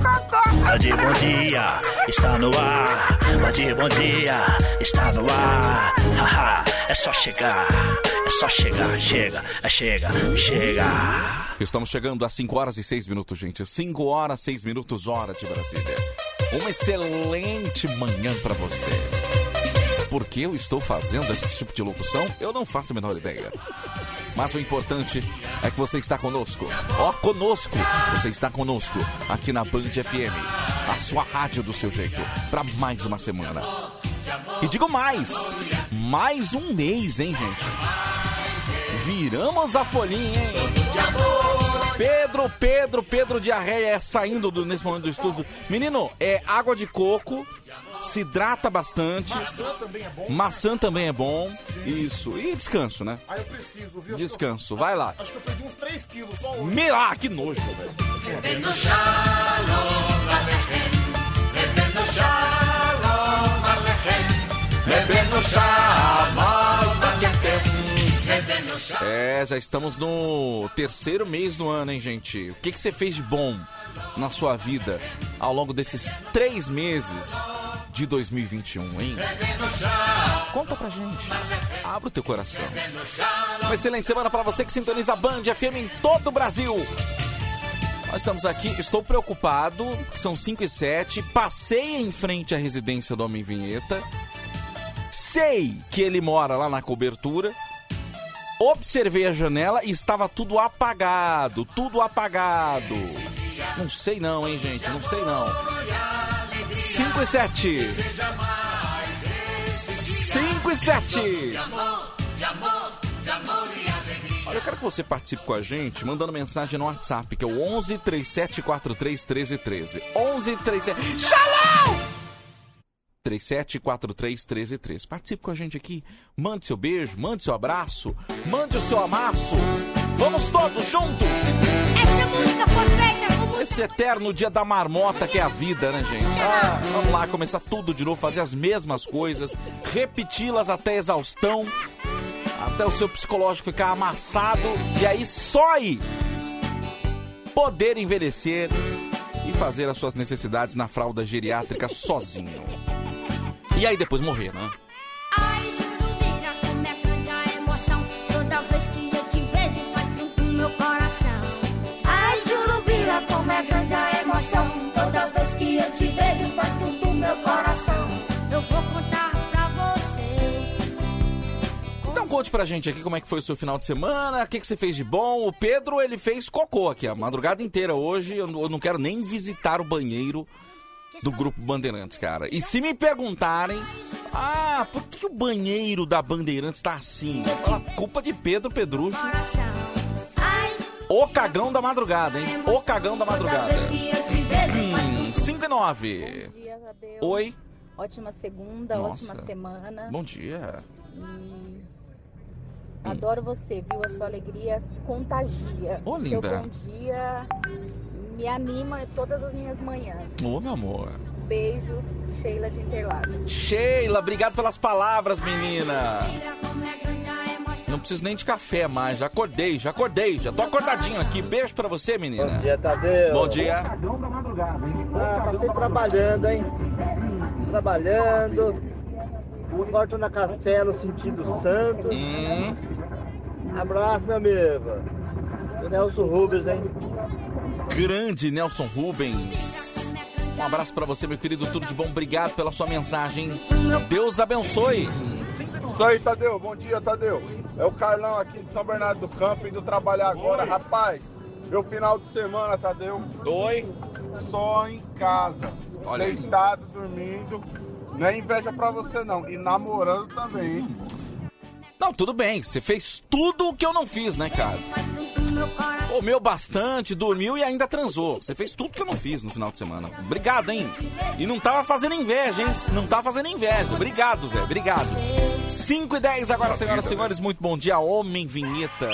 Bom Dia está no ar. Bom Dia está no ar. Haha, é só chegar. É só chegar. Chega, é chega, chega. Estamos chegando a 5 horas e 6 minutos, gente. 5 horas, 6 minutos, hora de Brasília. Uma excelente manhã pra você. Por que eu estou fazendo esse tipo de locução? Eu não faço a menor ideia. Mas o importante é que você está conosco. Ó, conosco. Você está conosco aqui na Band FM. A sua rádio do seu jeito. Para mais uma semana. E digo mais. Mais um mês, hein, gente? Viramos a folhinha, hein? Pedro, Pedro, Pedro Diarreia saindo do, nesse momento do estúdio. Menino, é água de coco, se hidrata bastante. Maçã também é bom. Maçã também é bom. Isso. E descanso, né? Ah, eu preciso, viu? Descanso. Vai lá. Acho que eu perdi uns 3 quilos só hoje. Me ah, que nojo, velho. É, já estamos no terceiro mês do ano, hein, gente? O que, que você fez de bom na sua vida ao longo desses três meses de 2021, hein? Conta pra gente. Abra o teu coração. Uma excelente semana pra você que sintoniza a Band FM em todo o Brasil. Nós estamos aqui, estou preocupado, são 5 e 7. Passei em frente à residência do Homem Vinheta. Sei que ele mora lá na cobertura. Observei a janela e estava tudo apagado, tudo apagado. Não sei não, hein, gente, não sei não. 5 e 7. 5 e 7. Olha, eu quero que você participe com a gente, mandando mensagem no WhatsApp, que é o 11 3743 1313. 11 37. Shalom! 3743 1313. Participe com a gente aqui. Mande seu beijo, mande seu abraço, mande o seu amasso. Vamos todos juntos! Essa música foi feita com muito Esse eterno dia da marmota que é a vida, né, gente? Ah, vamos lá, começar tudo de novo, fazer as mesmas coisas, repeti-las até exaustão, até o seu psicológico ficar amassado, e aí só aí poder envelhecer e fazer as suas necessidades na fralda geriátrica sozinho. E aí depois morrer, né? Ai, Jurubira, como é grande a emoção. Toda vez que eu te vejo, faz tudo no meu coração. Ai, Jurubira, como é grande a emoção. Toda vez que eu te vejo, faz tudo no meu coração. Eu vou contar pra vocês. Então conte pra gente aqui como é que foi o seu final de semana, o que, que você fez de bom. O Pedro, ele fez cocô aqui a madrugada inteira hoje. Eu não quero nem visitar o banheiro do Grupo Bandeirantes, cara. E se me perguntarem, ah, por que o banheiro da Bandeirantes tá assim? Fala, culpa de Pedro Pedrucho, o cagão da madrugada, hein? O cagão da madrugada. Hum, 5 e 9. Bom dia, Tadeu. Oi, Ótima segunda, Nossa. ótima semana. bom dia. E adoro você, viu? A sua alegria contagia. Ô, Seu linda. bom dia me anima todas as minhas manhãs. Ô, meu amor. Beijo, Sheila de Interlagos. Sheila, obrigado pelas palavras, menina. Não preciso nem de café mais, já acordei, já acordei, já tô acordadinho aqui. Beijo pra você, menina. Bom dia, Tadeu. Bom dia. Ah, passei trabalhando, hein? Trabalhando. Corto na Castelo, sentido Santos. Hum, Abraço, meu amigo. O Nelson Rubens, hein? Grande Nelson Rubens. Um abraço pra você, meu querido, tudo de bom. Obrigado pela sua mensagem. Deus abençoe. Isso aí, Tadeu. Bom dia, Tadeu. É o Carlão aqui de São Bernardo do Campo, indo trabalhar agora. Rapaz, meu final de semana, Tadeu, Oi. só em casa. Olha aí. deitado, dormindo. Não é inveja pra você, não. E namorando também, hein? Não, tudo bem. Você fez tudo o que eu não fiz, né, cara? Comeu bastante, dormiu e ainda transou. Você fez tudo que eu não fiz no final de semana. Obrigado, hein? E não tava fazendo inveja, hein? Não tava fazendo inveja. Obrigado, velho. Obrigado. 5 e 10 agora, senhoras e senhores. Muito bom dia, Homem Vinheta.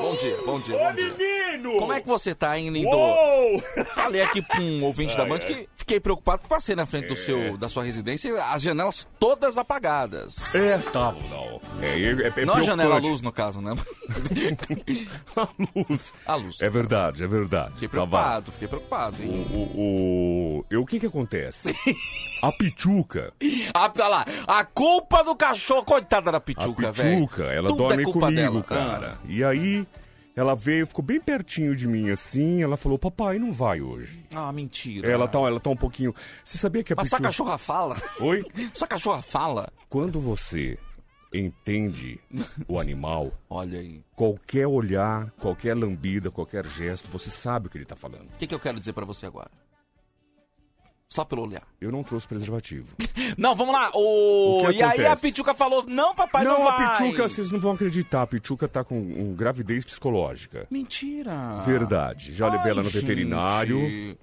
Bom dia, bom dia, bom dia. menino! Como é que você tá, hein, lindo? Uou! Falei aqui pra um ouvinte da Band que fiquei preocupado porque passei na frente do seu, da sua residência e as janelas todas apagadas. É, estavam, não. É, é, é Não a janela, a luz, no caso, né? A luz. A luz. É verdade, é verdade. Fiquei Tava- preocupado, fiquei preocupado, O, hein? o, o, eu- o que que acontece? A Pichuca, Ah, olha lá, a culpa do cachorro, coitada da a Pichuca, velho. Pichuca, ela Tudo dorme é culpa comigo, dela. cara. Ah. E aí, ela veio, ficou bem pertinho de mim assim, ela falou, papai, não vai hoje. Ah, mentira. Ela tá, ela tá um pouquinho... Você sabia que a Mas sua Pichuca... cachorra fala? Oi? Sua cachorra fala? Quando você entende o animal, Olha aí. qualquer olhar, qualquer lambida, qualquer gesto, você sabe o que ele tá falando. O que, que eu quero dizer pra você agora? Só pelo olhar. Eu não trouxe preservativo. Não, vamos lá. O... O que E aí a acontece? Pichuca falou, não, papai, não, não, vai. a Pichuca, vocês não vão acreditar. A Pichuca tá com um, gravidez psicológica. Mentira. Verdade. Já levei ela no. Ai, veterinário. gente.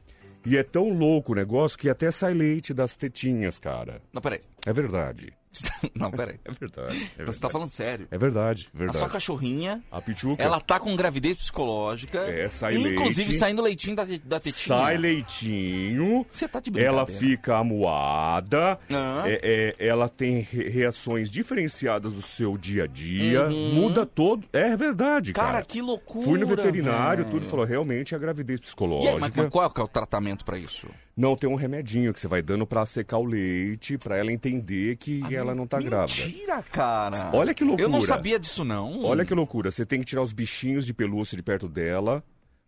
E é tão louco o negócio que até sai leite das tetinhas, cara. Não, peraí. É verdade. Não, peraí. É verdade. É Você tá verdade. falando sério. É verdade, A verdade. sua cachorrinha, A ela tá com gravidez psicológica. É, sai Inclusive leite. saindo leitinho da, da tetinha. sai leitinho. Você tá de Ela brincadeira. fica amuada, Ah. é- é- ela tem re- reações diferenciadas do seu dia a dia, Uhum. muda todo. É verdade, cara. Cara, que loucura. Fui no veterinário, velho. tudo falou, realmente é gravidez E aí, psicológica. mas, mas qual é é o tratamento pra isso? Não tem um remedinho que você vai dando pra secar o leite, pra ela entender que ela não tá grávida. Mentira, cara. Olha que loucura. Eu não sabia disso, não. Olha que loucura, você tem que tirar os bichinhos de pelúcia de perto dela,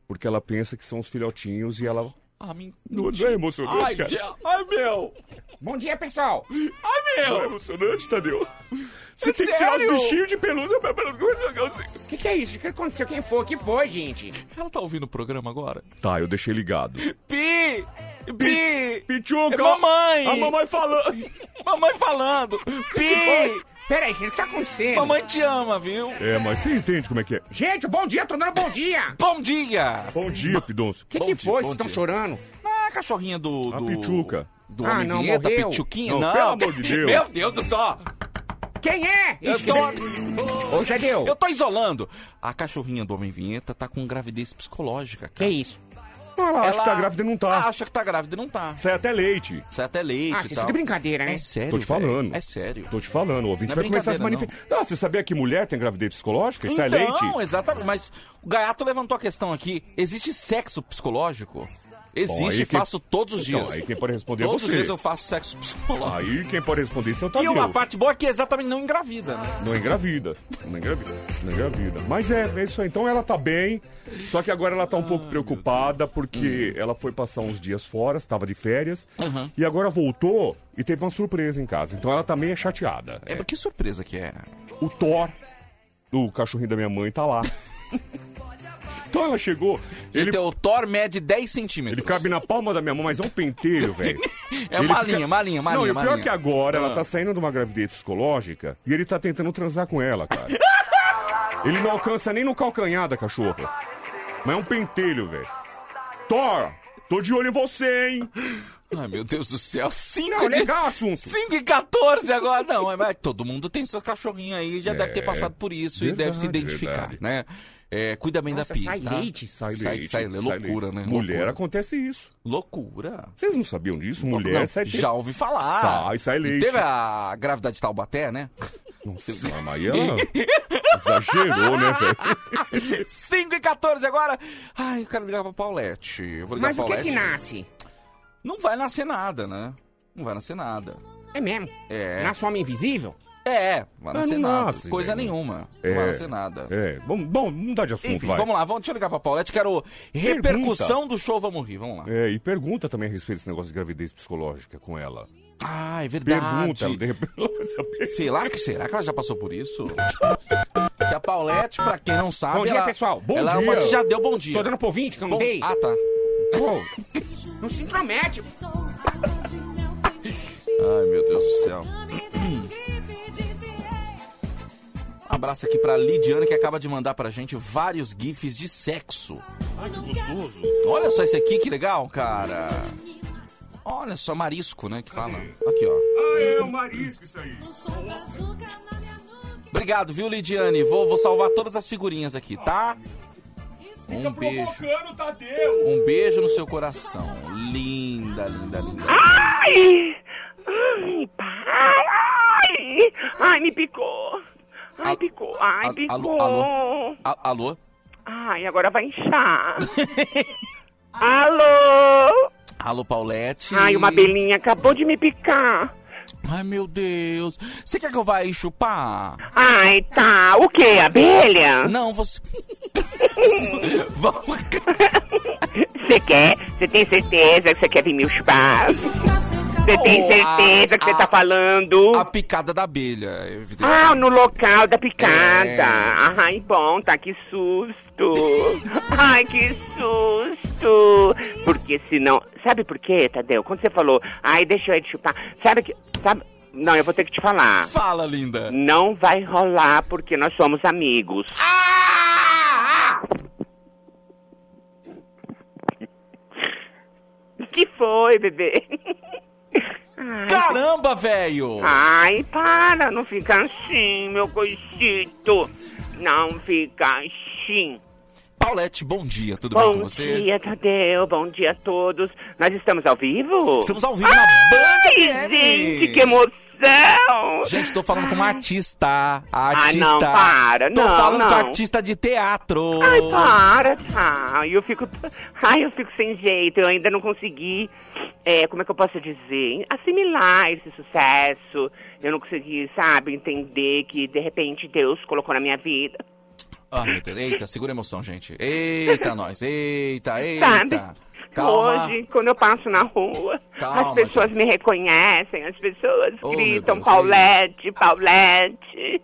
porque ela pensa que são os filhotinhos e ela. Ah, men- Não é emocionante, Ai, cara? Ai, meu. Bom dia, pessoal. Ai, Não é meu. emocionante, Tadeu? Você É tem que tirar sério? os bichinhos de pelúcia pra pra- O que, que é isso? O que aconteceu? Quem foi? O que foi, gente? Ela tá ouvindo o programa agora? Tá, eu deixei ligado. Pi! Pi! Pichuca! É mamãe! A mamãe falando! Mamãe falando! Pi! Peraí, gente, o que tá acontecendo? Mamãe te ama, viu? É, mas você entende como é que é? Gente, bom dia, tô dando bom dia. Bom dia! Bom dia, Pidonço. O que, Bom que dia, foi? Vocês estão chorando? Ah, a cachorrinha do. A do Pichuca. Do Ah, Homem não, Vinheta, morreu? Pichuquinha? Não, Não, pelo amor de Deus. Meu Deus do céu! Quem é? Eu tô, Ô, Jadeu, eu tô isolando. A cachorrinha do Homem Vinheta tá com gravidez psicológica, que cara. isso? Ela acha que tá grávida e não tá. Acha que tá grávida e não tá. Sai até leite. Sai até leite Ah, tal. estão de brincadeira, né? É sério, Tô te falando. É sério. Tô te falando, o ouvinte Não é vai começar a se manifestar. Não. você sabia que mulher tem gravidez psicológica? e sai Então, leite? exatamente. Mas o Gaiato levantou a questão aqui. Existe sexo psicológico? Existe, Bom, quem- faço todos os Então, dias. aí quem pode responder é Todos os você. dias eu faço sexo psicológico. Aí quem pode responder isso é o e Tadeu. uma parte boa é que exatamente não engravida, né? Não engravida. Não engravida. Não engravida. Mas é, é isso aí. Então ela tá bem. Só que agora ela tá um pouco preocupada porque ela foi passar uns dias fora, estava de férias. Uhum. E agora voltou e teve uma surpresa em casa. Então ela tá meio chateada. É, mas que surpresa que é. O Thor, o cachorrinho da minha mãe, tá lá. então ela chegou. Ele... Ele, O Thor mede 10 centímetros. ele cabe na palma da minha mão, mas é um pentelho, velho. É uma fica- linha, uma linha, uma Não, e o pior é que agora ela Ah. tá saindo de uma gravidez psicológica e ele tá tentando transar com ela, cara. ele não alcança nem no calcanhar da cachorra. Mas é um pentelho, velho. Thor, tô de olho em você, hein? Ai, meu Deus do céu. 5 Não, de... legal assunto. 5 e 14 agora. Não, é, mas todo mundo tem seus cachorrinhos aí, já deve ter É, passado por isso e deve se verdade, identificar, verdade. né? É, cuida bem Nossa, da Pia, sai tá? leite? Sai Sai- leite. sai- loucura, leite. né? Mulher Loucura. acontece isso. Loucura. Vocês não sabiam disso? Mulher Não, sai já ouvi falar. Sai, sai leite. Teve a grávida de Taubaté, né? Nossa, aí ela exagerou, né, velho? 5 e 14 agora. Ai, eu quero ligar pra Paulette. Eu vou ligar Mas pra o que Paulette. que nasce? Não vai nascer nada, né? Não vai nascer nada. É mesmo? É. Nasce um homem invisível? É, vai Ah, nascer nada. nasce, Coisa velho. nenhuma. É. Não vai nascer nada. É, bom, bom, não dá de assunto, Enfim, vai. vamos lá, vamos, deixa eu ligar pra Paulette. Quero repercussão do show Vamos Rir. Vamos lá. É, e pergunta também a respeito desse negócio de gravidez psicológica com ela. Ah, é verdade. Pergunta, ela de ela saber. Será que, será que ela já passou por isso? que a Paulette, pra quem não sabe, Bom dia, ela, pessoal. Bom ela é dia. já deu bom dia. Tô dando pro ouvinte que eu não Bom- dei? Ah, tá. Ô, não se intromete. Ai, meu Deus do céu. Um abraço aqui pra Lidiane, que acaba de mandar pra gente vários gifs de sexo. Ai, que gostoso. Olha só esse aqui, que legal, cara. Olha só, marisco, né, que fala. Aqui, ó. Ah, é o marisco isso aí. Obrigado, viu, Lidiane? Vou, vou salvar todas as figurinhas aqui, tá? Um beijo. Tadeu. Um beijo no seu coração. Linda, linda, linda. Ai! Ai, pai! Ai! Ai, me picou! Ai, A- picou! Ai, a- picou! alô, alô? A- alô? Ai, agora vai inchar! Alô? Alô, Paulette? Ai, uma belinha acabou de me picar! Ai, meu Deus. Você quer que eu vá aí chupar? Ai, tá! O quê? Abelha? Não, você... Vamos... Você quer? Você tem certeza que você quer vir me chupar? Você tem certeza a- que você tá falando? A picada da abelha, evidentemente. Ah, no local da picada. É. Ai, bom, tá, que susto. Ai, que susto. Porque senão... Sabe por quê, Tadeu? Quando você falou, ai, deixa eu te chupar. Sabe que... Sabe... Não, eu vou ter que te falar. Fala, linda. Não vai rolar porque nós somos amigos. Que foi, bebê? Ai, Caramba, velho! Ai, para, não fica assim, meu coisito. Não fica assim. Paulette, bom dia, tudo bem com Bom você? dia, Tadeu. Bom dia a todos. Nós estamos ao vivo? Estamos ao vivo na Band Ai, FM. gente, que emoção! Gente, tô falando com uma artista. Ah, artista. não, para, Tô não, falando não. com artista de teatro. Ai, para, tá. Eu fico. Ai, eu fico sem jeito. Eu ainda não consegui. É, como é que eu posso dizer? Assimilar esse sucesso. Eu não consegui, sabe, entender que de repente Deus colocou na minha vida. Ah, meu Deus. Eita, segura a emoção, gente. Eita, nós. Eita, eita. Sabe? Calma. Hoje, quando eu passo na rua, Calma, as pessoas me reconhecem, as pessoas Oh, gritam Paulette, Paulette.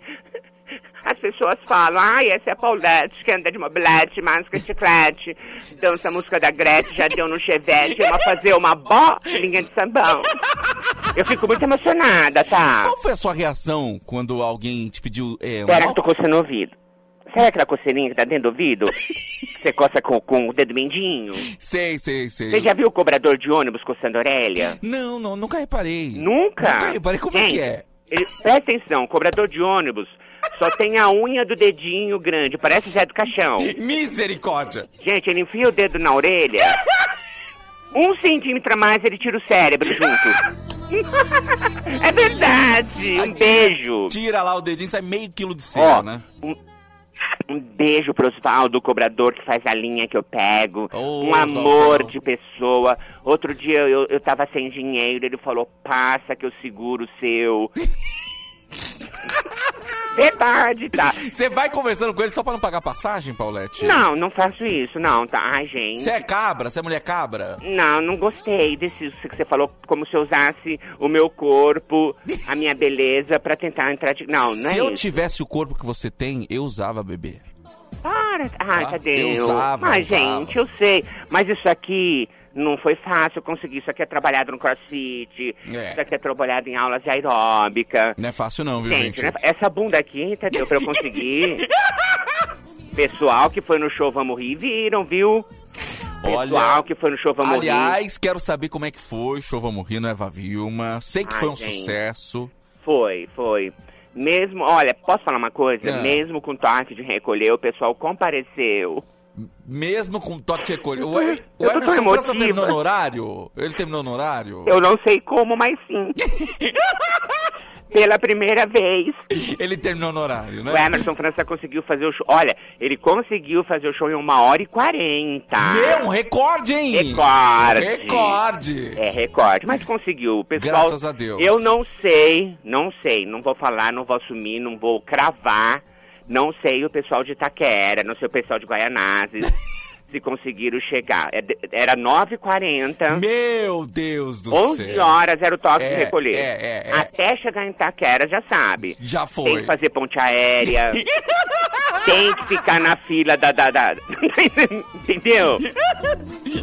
As pessoas falam, ai, essa é a Paulette, que anda de mobilete, máscara chiclete, dança a música da Gretchen, já deu no chevette, ama fazer uma bolinha de sambão. Eu fico muito emocionada, tá? Qual foi a sua reação quando alguém te pediu. É, Pera uma- que eu tô coçando o ouvido. Sabe aquela coceirinha que tá dentro do ouvido? Você coça com, com o dedo mindinho? Sei, sei, sei. Você já viu o cobrador de ônibus coçando a orelha? Não, não, nunca reparei. Nunca? Nunca reparei. Como é Gente, que é? Ele, presta atenção, cobrador de ônibus só tem a unha do dedinho grande, parece Zé do Caixão. Misericórdia. Gente, ele enfia o dedo na orelha, um centímetro a mais ele tira o cérebro junto. é verdade, um beijo. Tira lá o dedinho, sai meio quilo de cera, Ó, né? um, um beijo pro Osvaldo, o cobrador que faz a linha que eu pego. Ô, um amor de pessoa. Outro dia eu, eu tava sem dinheiro, ele falou, passa que eu seguro o seu. Verdade, tá? Você vai conversando com ele só pra não pagar passagem, Paulette? Não, não faço isso, não, tá? Ai, gente. Você é cabra? Você é mulher cabra? Não, não gostei desse que você falou, como se eu usasse o meu corpo, a minha beleza pra tentar entrar de... Não, não Se é eu isso. tivesse o corpo que você tem, eu usava bebê. Para. Ai, Tá? Tadeu. Eu usava, Mas, eu usava. gente, eu sei. Mas isso aqui não foi fácil conseguir. Isso aqui é trabalhado no crossfit. É. Isso aqui é trabalhado em aulas de aeróbica. Não é fácil não, viu, gente? Gente, né, essa bunda aqui, Tadeu, pra eu conseguir. Pessoal que foi no show Vamos Rir, viram, viu? Pessoal Olha, que foi no show Vamos Rir. aliás, quero saber como é que foi. Show Vamos Rir no Eva Vilma. Sei que Ai, foi um gente. sucesso. Foi, foi. Mesmo, olha, posso falar uma coisa? Ah. Mesmo com toque de recolher, o pessoal compareceu. Mesmo com toque de recolher. O, o Eu tô tão Emerson França terminou no horário? Ele terminou no horário? Eu não sei como, mas sim. Pela primeira vez. Ele terminou no horário, né? O Emerson França conseguiu fazer o show. Olha, ele conseguiu fazer o show em uma hora e quarenta. Meu, um recorde, hein? Recorde. Recorde. É, recorde. Mas conseguiu. Pessoal, Graças a Deus. Eu não sei, não sei. Não vou falar, não vou assumir, não vou cravar. Não sei o pessoal de Itaquera, não sei o pessoal de Guaianazes. se conseguiram chegar. É de- Era 9h40. Meu Deus do 11 céu. horas era o toque É, de recolher. é, é, é. Até chegar em Itaquera, já sabe. Já foi. Tem que fazer ponte aérea. tem que ficar na fila da. da, da- Entendeu?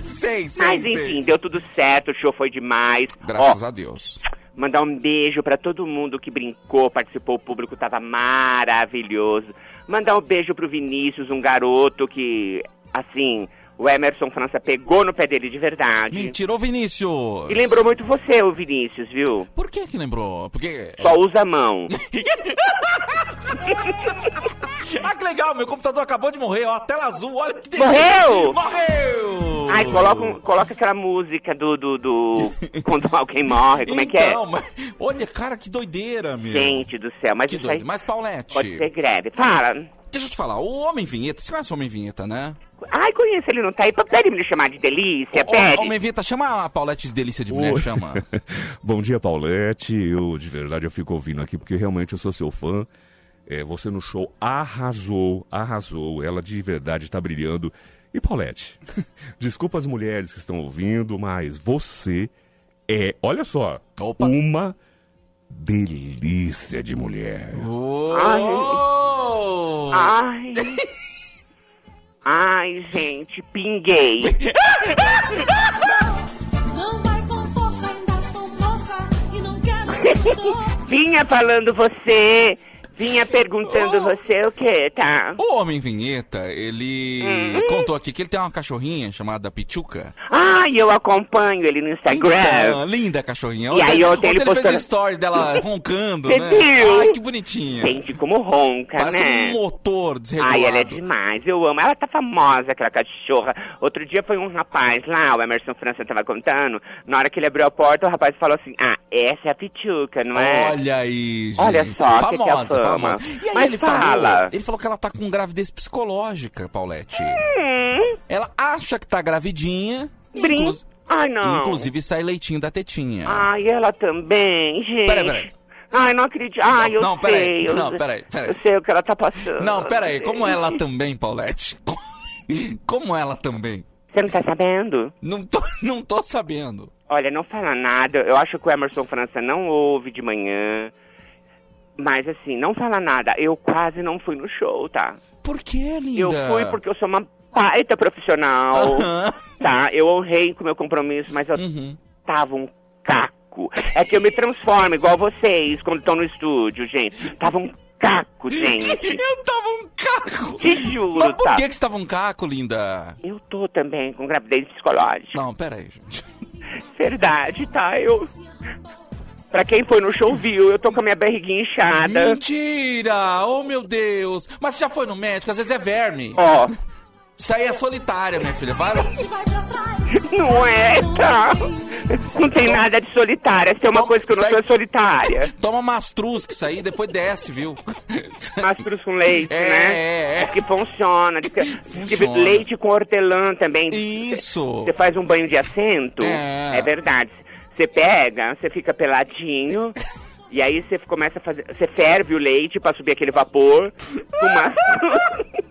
Sei, sei, Mas sei. enfim, deu tudo certo, o show foi demais. Graças Ó, a Deus. Mandar um beijo pra todo mundo que brincou, participou, o público tava maravilhoso. Mandar um beijo pro Vinícius, um garoto que, assim, o Emerson França pegou no pé dele de verdade. Mentira, ô Vinícius. E lembrou muito você, o Vinícius, viu? Por que que lembrou? Porque... Só usa a mão. Ah, que legal, meu computador acabou de morrer, ó, a tela azul, olha que Morreu? Morreu! Ai, coloca, um- coloca aquela música do, do, do... Quando alguém morre, como é que é? Então, mas- olha, cara, que doideira, meu. Gente do céu, mas que isso aí doido. Mas, Paulette, pode ser greve. Fala. Deixa eu te falar, o Homem Vinheta, você conhece o Homem Vinheta, né? Ai, conheço, ele não tá aí. Pede me chamar de delícia, pede. Homem Vinheta, chama a Paulette de delícia de mulher, Oi. chama. Bom dia, Paulette. Eu, de verdade, eu fico ouvindo aqui porque realmente eu sou seu fã. É, você no show arrasou, arrasou. Ela de verdade está brilhando. E, Paulette, desculpa as mulheres que estão ouvindo, mas você é, olha só, uma delícia de mulher. Oh! Ai. Ai, gente, pinguei. Não vai com força, ainda sou moça e não quero Vinha falando você. Vinha perguntando Oh. você o que, tá? O Homem Vinheta, ele Hum. contou aqui que ele tem uma cachorrinha chamada Pichuca. Ai, eu acompanho ele no Instagram. Então, linda cachorrinha. E aí ontem ele ele fez postou- um story dela roncando, Você né? viu? Ai, que bonitinha. Gente, como ronca, Parece né? um motor desregulado. Ai, ela é demais, eu amo. Ela tá famosa, aquela cachorra. Outro dia foi um rapaz lá, o Emerson França tava contando. Na hora que ele abriu a porta, o rapaz falou assim: Ah, essa é a Pichuca, não é? Olha aí, gente. Olha só, que que é E aí Mas ele fala. falou, ele falou que ela tá com gravidez psicológica, Paulette. Hum, Ela acha que tá gravidinha. Brin- inclu- Ai, não. Inclusive sai leitinho da tetinha. Ai, ela também, gente. Peraí, peraí. Ai, não acredito. Ai, eu Não, sei. peraí. eu- Não, peraí, peraí. Eu sei o que ela tá passando. Não, pera aí, como ela também, Paulette? Como ela também? Você não tá sabendo? Não tô, não tô sabendo. Olha, não fala nada. Eu acho que o Emerson França não ouve de manhã. Mas assim, não fala nada. Eu quase não fui no show, tá? Por que, linda? Eu fui porque eu sou uma baita profissional. Aham. Tá? Eu honrei com o meu compromisso, mas eu Uhum. tava um caco. É que eu me transformo igual vocês quando estão no estúdio, gente. Tava um caco, gente. Eu tava um caco. Te juro, Mas por tá? que que você tava um caco, linda? Eu tô também com gravidez psicológica. Não, pera aí, gente. Verdade, tá? Eu. Pra quem foi no show viu, eu tô com a minha barriguinha inchada. Mentira! Oh, meu Deus! Mas você já foi no médico? Às vezes é verme. Ó, Isso aí é solitária, minha filha. Vai... não é, tá? Não tem nada de solitária. Se tem uma Toma- coisa que eu não sou é solitária. Toma mastruz, que isso aí depois desce, viu? Mastruz com leite, É, né? é, é. que funciona. Diz que- que Funciona. leite com hortelã também. Isso! Você faz um banho de assento? É. verdade. Você pega, você fica peladinho. E aí você começa a fazer. Você ferve o leite pra subir aquele vapor. Uma...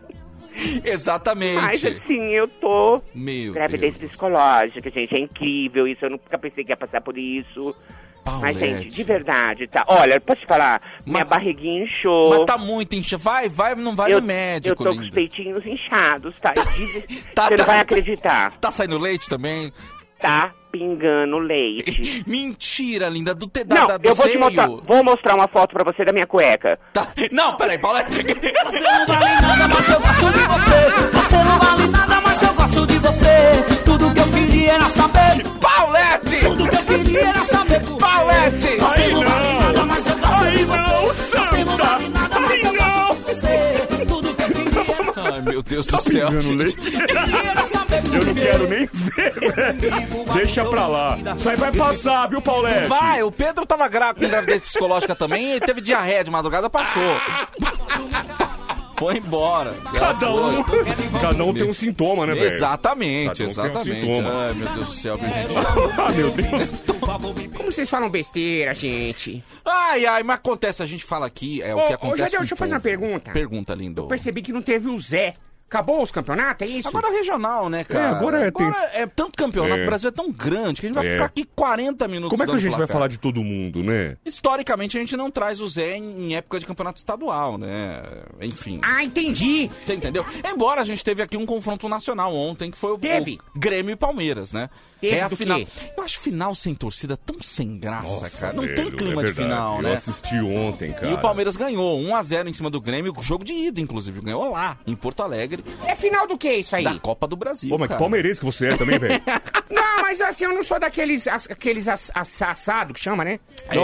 Mas Exatamente. assim, eu tô. Meu Gravidez Deus. psicológica, gente. É incrível isso. Eu nunca pensei que ia passar por isso. Mas, gente, de verdade, tá? Olha, posso te falar? Minha barriguinha inchou. Mas tá muito inchado. Vai, vai, não vai eu, no médico, eu tô com os peitinhos inchados, tá? Diz- Tá, Você não tá. vai acreditar. Tá saindo leite também? Tá pingando leite. Mentira, linda, do te, da, não, da- do eu vou te seio. mostrar. Vou mostrar uma foto pra você da minha cueca. Tá. Não, peraí, Paula. Você não vale nada, mas eu gosto de você. Você não vale nada, mas eu gosto de você. Tudo que eu queria era saber. Paulette! Tudo que eu queria era saber. Paulette! Você Aí não vale não. nada, mas eu gosto Aí de você. não, Ai, meu Deus do Tá céu. pingando gente. Eu não quero nem ver, velho. Deixa pra lá. Isso aí vai passar, viu, Paulette? Vai, o Pedro tava grávido com gravidez psicológica também e teve diarreia de madrugada, passou. Foi embora. Cada um, cada um tem um sintoma, né, velho? Exatamente, Cada um tem um exatamente. Ai, meu Deus do céu, viu, gente? Ah, meu Deus. Como vocês falam besteira, gente? Ai, ai, mas acontece, a gente fala aqui, é o Ô, que ô, acontece. Jadel, com deixa eu fazer uma pergunta. Pergunta, lindo. Percebi que não teve o Zé. Acabou os campeonatos, é isso? Agora é regional, né, cara? É, agora é- tem- é tanto campeonato, É. o Brasil é tão grande que a gente vai É. ficar aqui 40 minutos Como é que a gente vai placar. falar de todo mundo, né? Historicamente, a gente não traz o Zé em, em época de campeonato estadual, né? Enfim. Ah, entendi. Você entendeu? Embora a gente teve aqui um confronto nacional ontem, que foi o, Teve. o Grêmio e Palmeiras, né? Teve é a final. quê? Eu acho final sem torcida tão sem graça, Nossa, cara. Não velho, tem clima é de final, Eu né? assisti ontem, cara. E o Palmeiras ganhou 1x0 em cima do Grêmio, o jogo de ida, inclusive. Ganhou lá, em Porto Alegre, É final do que isso aí? da Copa do Brasil. Pô, mas que cara. palmeirense que você é também, velho. Não, mas assim, eu não sou daqueles as- aqueles ass, ass- assado que chama, né? É,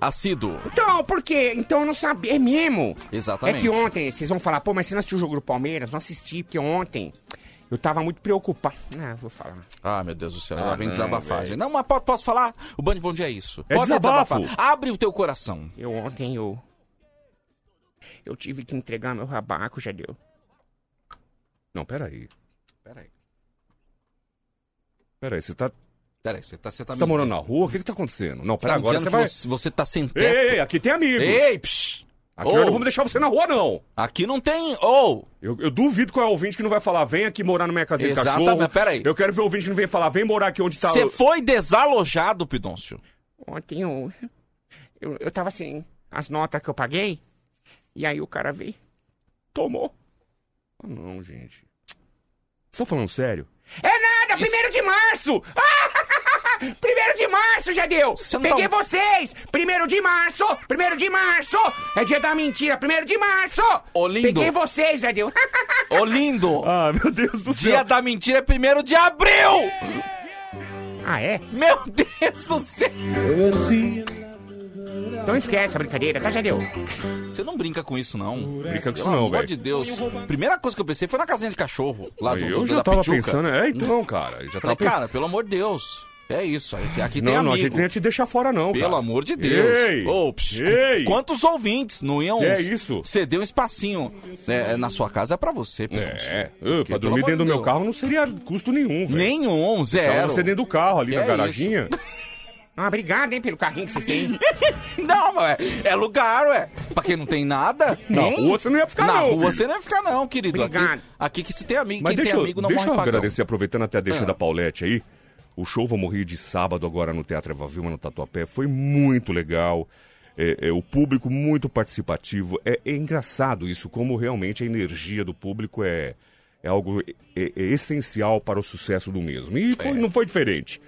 Assíduo. Então, por quê? Então eu não sabia. É mesmo. Exatamente. É que ontem, vocês vão falar, pô, mas você não assistiu o jogo do Palmeiras? Não assisti, porque ontem eu tava muito preocupado. Ah, vou falar. Ah, meu Deus do céu, Ah, ela vem não, gente. Não, mas po- posso falar? O Band Bom Dia é isso. É Pode desabafo. desabafar. Abre o teu coração. Eu ontem eu. Eu tive que entregar meu rabaco, já deu. Não, peraí. Peraí. Peraí, você tá. Peraí, você tá, você tá Você tá me- morando na rua? O que que tá acontecendo? Não, pera, tá agora você vai. você, você tá sem teto. Ei, ei, aqui tem amigos. Ei, psh. Aqui Ô. nós não vamos deixar você na rua, não. Aqui não tem. Ou. Eu, eu duvido qual é o ouvinte que não vai falar, vem aqui morar na minha casinha de Exatamente, cachorro. peraí. Eu quero ver o ouvinte que não vem falar, vem morar aqui onde tá. Você foi desalojado, Pidôncio. Ontem eu, eu. Eu tava assim, as notas que eu paguei. E aí o cara veio. Tomou. Ah, não, gente. Você tá falando sério? É nada, primeiro de março! Primeiro de março já deu! não Peguei tá- vocês! Primeiro de março! Primeiro de março! É dia da mentira, primeiro de março! Ô, lindo. Peguei vocês, já deu! Ô, lindo. Ah, meu Deus do Dia da mentira é primeiro de abril. ah, é? Meu Deus do céu. Então esquece a brincadeira, tá, já deu? Você não brinca com isso, não. Brinca com isso Pelo não, amor velho. de Deus. Primeira coisa que eu pensei foi na casinha de cachorro. Lá do, eu do- já da tava Pituca. pensando, é, então, cara. Eu já Falei, tava cara, pelo amor de Deus. É isso. Aqui, aqui não, tem não, a amigo. gente não ia te deixar fora, não. Pelo cara. amor de Deus. Ei, Ô, psh, ei. Quantos ouvintes não iam é isso? ceder um espacinho né, na sua casa pra você, Pidôncio. É, Porque, Ô, pra pelo dormir amor dentro do meu Deus. carro não seria custo nenhum, velho. Nenhum, Deixava zero. você dentro do carro, ali Que na é garaginha. Ah, obrigado, hein, pelo carrinho que vocês têm. Não, mas é, é lugar, ué. Pra quem não tem nada. Na hein? rua você não ia ficar, Na não, rua filho. você não ia ficar, não, querido. Aqui, Obrigado. aqui que se tem amigo, Mas quem deixa, tem amigo não deixa morre eu agradecer, aproveitando até a deixa Ah. da Paulette aí. O show Vou Morrer de sábado agora no Teatro Eva Vilma, no Tatuapé. Foi muito legal. É, é, o público muito participativo. É, é engraçado isso, como realmente a energia do público é, é algo é- é essencial para o sucesso do mesmo. E foi- não foi diferente.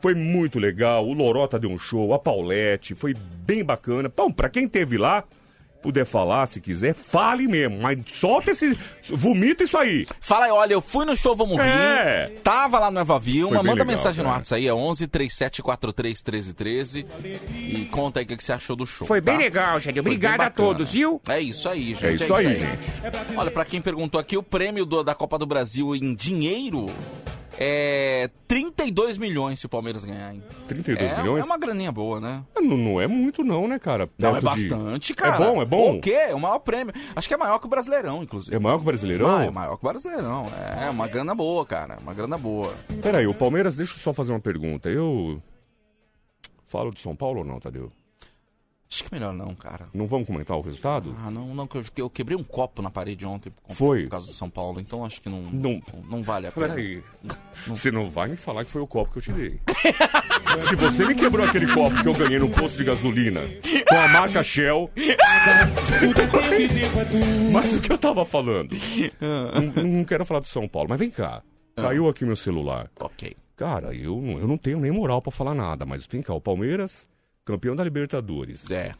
Foi muito legal. O Lorota deu um show, a Paulette, foi bem bacana. Bom, pra quem teve lá, puder falar se quiser, fale mesmo. Mas solta esse. Vomita isso aí. Fala aí, olha, eu fui no show Vamos Rir, É. tava lá no Eva Vilma, bem manda legal, mensagem no cara. WhatsApp aí, é 11 37 43 13 13 e conta aí o que você achou do show. Foi bem tá? legal, já deu. Foi bem Obrigado a todos, viu? É isso aí, gente. É isso aí, gente. Olha, pra quem perguntou aqui, o prêmio do- da Copa do Brasil em dinheiro é 32 milhões se o Palmeiras ganhar, hein? 32 é, milhões? É uma graninha boa, né? Não, não é muito não, né, cara? Não, é Perto de- bastante, cara. É bom, é bom? O quê? É o maior prêmio. Acho que é maior que o Brasileirão, inclusive. É maior que o Brasileirão? Ah, é maior que o Brasileirão. É, uma grana boa, cara. Uma grana boa. Peraí, o Palmeiras, deixa eu só fazer uma pergunta. Eu falo de São Paulo ou não, Tadeu? Acho que melhor não, cara. Não vamos comentar o resultado? Ah, não, não, que eu, eu quebrei um copo na parede ontem por, Foi? por causa do São Paulo, então acho que não, Não. não vale a pena. Peraí. Você não vai me falar que foi o copo que eu te dei. Se você me quebrou aquele copo que eu ganhei no posto de gasolina com a marca Shell. Mas o que eu tava falando? Não, não quero falar do São Paulo, mas vem cá. Caiu aqui meu celular. Ok. Cara, eu, não- eu não tenho nem moral pra falar nada, mas vem cá, o Palmeiras, campeão da Libertadores. É.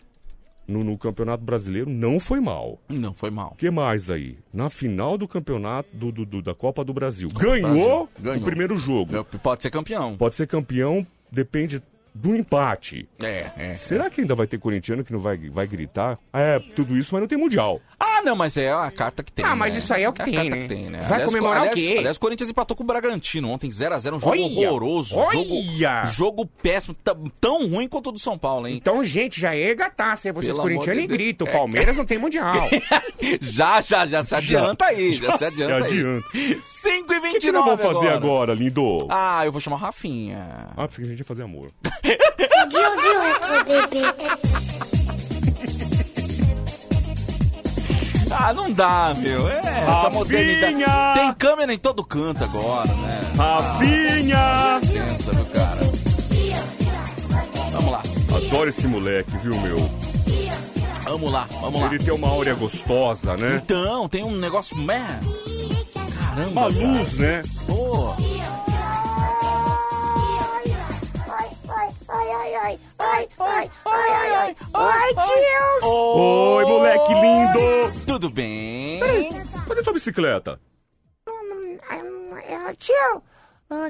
No, no Campeonato Brasileiro não foi mal. Não foi mal. O que mais aí? Na final do campeonato do, do- do- da Copa do Brasil. Ganhou, Brasil. Ganhou. o primeiro jogo. Pode ser campeão. Pode ser campeão, depende do empate. É, é. Será que ainda vai ter corintiano que não vai, vai gritar? É, tudo isso, mas não tem mundial. Ah, não, mas é a carta que tem. Ah, mas né? isso aí é o que a tem, carta né? que tem, né? Vai comemorar o aliás, quê? Aliás, o Corinthians empatou com o Bragantino ontem, 0x0, um jogo Olha! horroroso. Olha! Jogo, jogo péssimo, tão ruim quanto o do São Paulo, hein? Então, gente, já é gataça, vocês Pelo corintianos e de Deus. gritam. É. Palmeiras não tem mundial. já, já, já se adianta aí, já, se se adianta aí. adianta. 5 e O que, que nós 29 vamos fazer agora, lindo? Ah, eu vou chamar o Rafinha. Ah, pensei que a gente ia fazer amor. Ah, não dá, meu. É, essa modernidade. Tem câmera em todo canto agora, né? Rafinha! Dá licença, meu cara. Vamos lá, Adoro esse moleque, viu, meu? vamos lá, vamos lá. Ele tem uma áurea gostosa, né? Então, tem um negócio. Caramba. Uma luz, né? Pô. Ai, ai, ai, ai, ai, ai, ai, ai. Oi, moleque lindo! Tudo bem? Peraí, cadê tua bicicleta? Tio!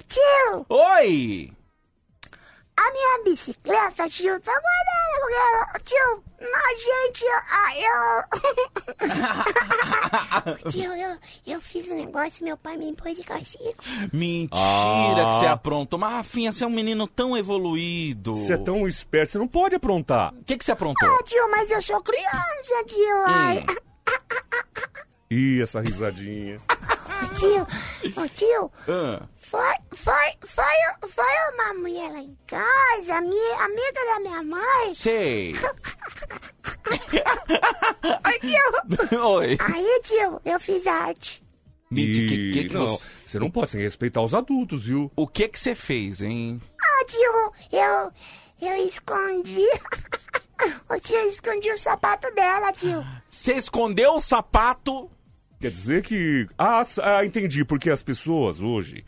Tio! Oi! A minha bicicleta, tio, tá guardada. Porque, tio, a gente, ah, eu... tio, eu, eu fiz um negócio, meu pai me impôs de castigo. Mentira Ah. que você aprontou. Mas, Rafinha, você é um menino tão evoluído. Você é tão esperto, você não pode aprontar. O que, que você aprontou? Ah, tio, mas eu sou criança, tio. Ai, Ih, essa risadinha. tio, ô, tio, Ah, foi, foi, foi, foi uma mulher lá em casa, minha, amiga da minha mãe. sei. Oi, tio. Oi. Aí, tio, eu fiz arte. Mentira, que, que, que não, você... você não pode sem respeitar os adultos, viu? O que que você fez, hein? Ah, tio, eu, eu escondi. O tio, eu escondi o sapato dela, tio. Você escondeu o sapato? Quer dizer que. Ah, ah, entendi. Porque as pessoas hoje,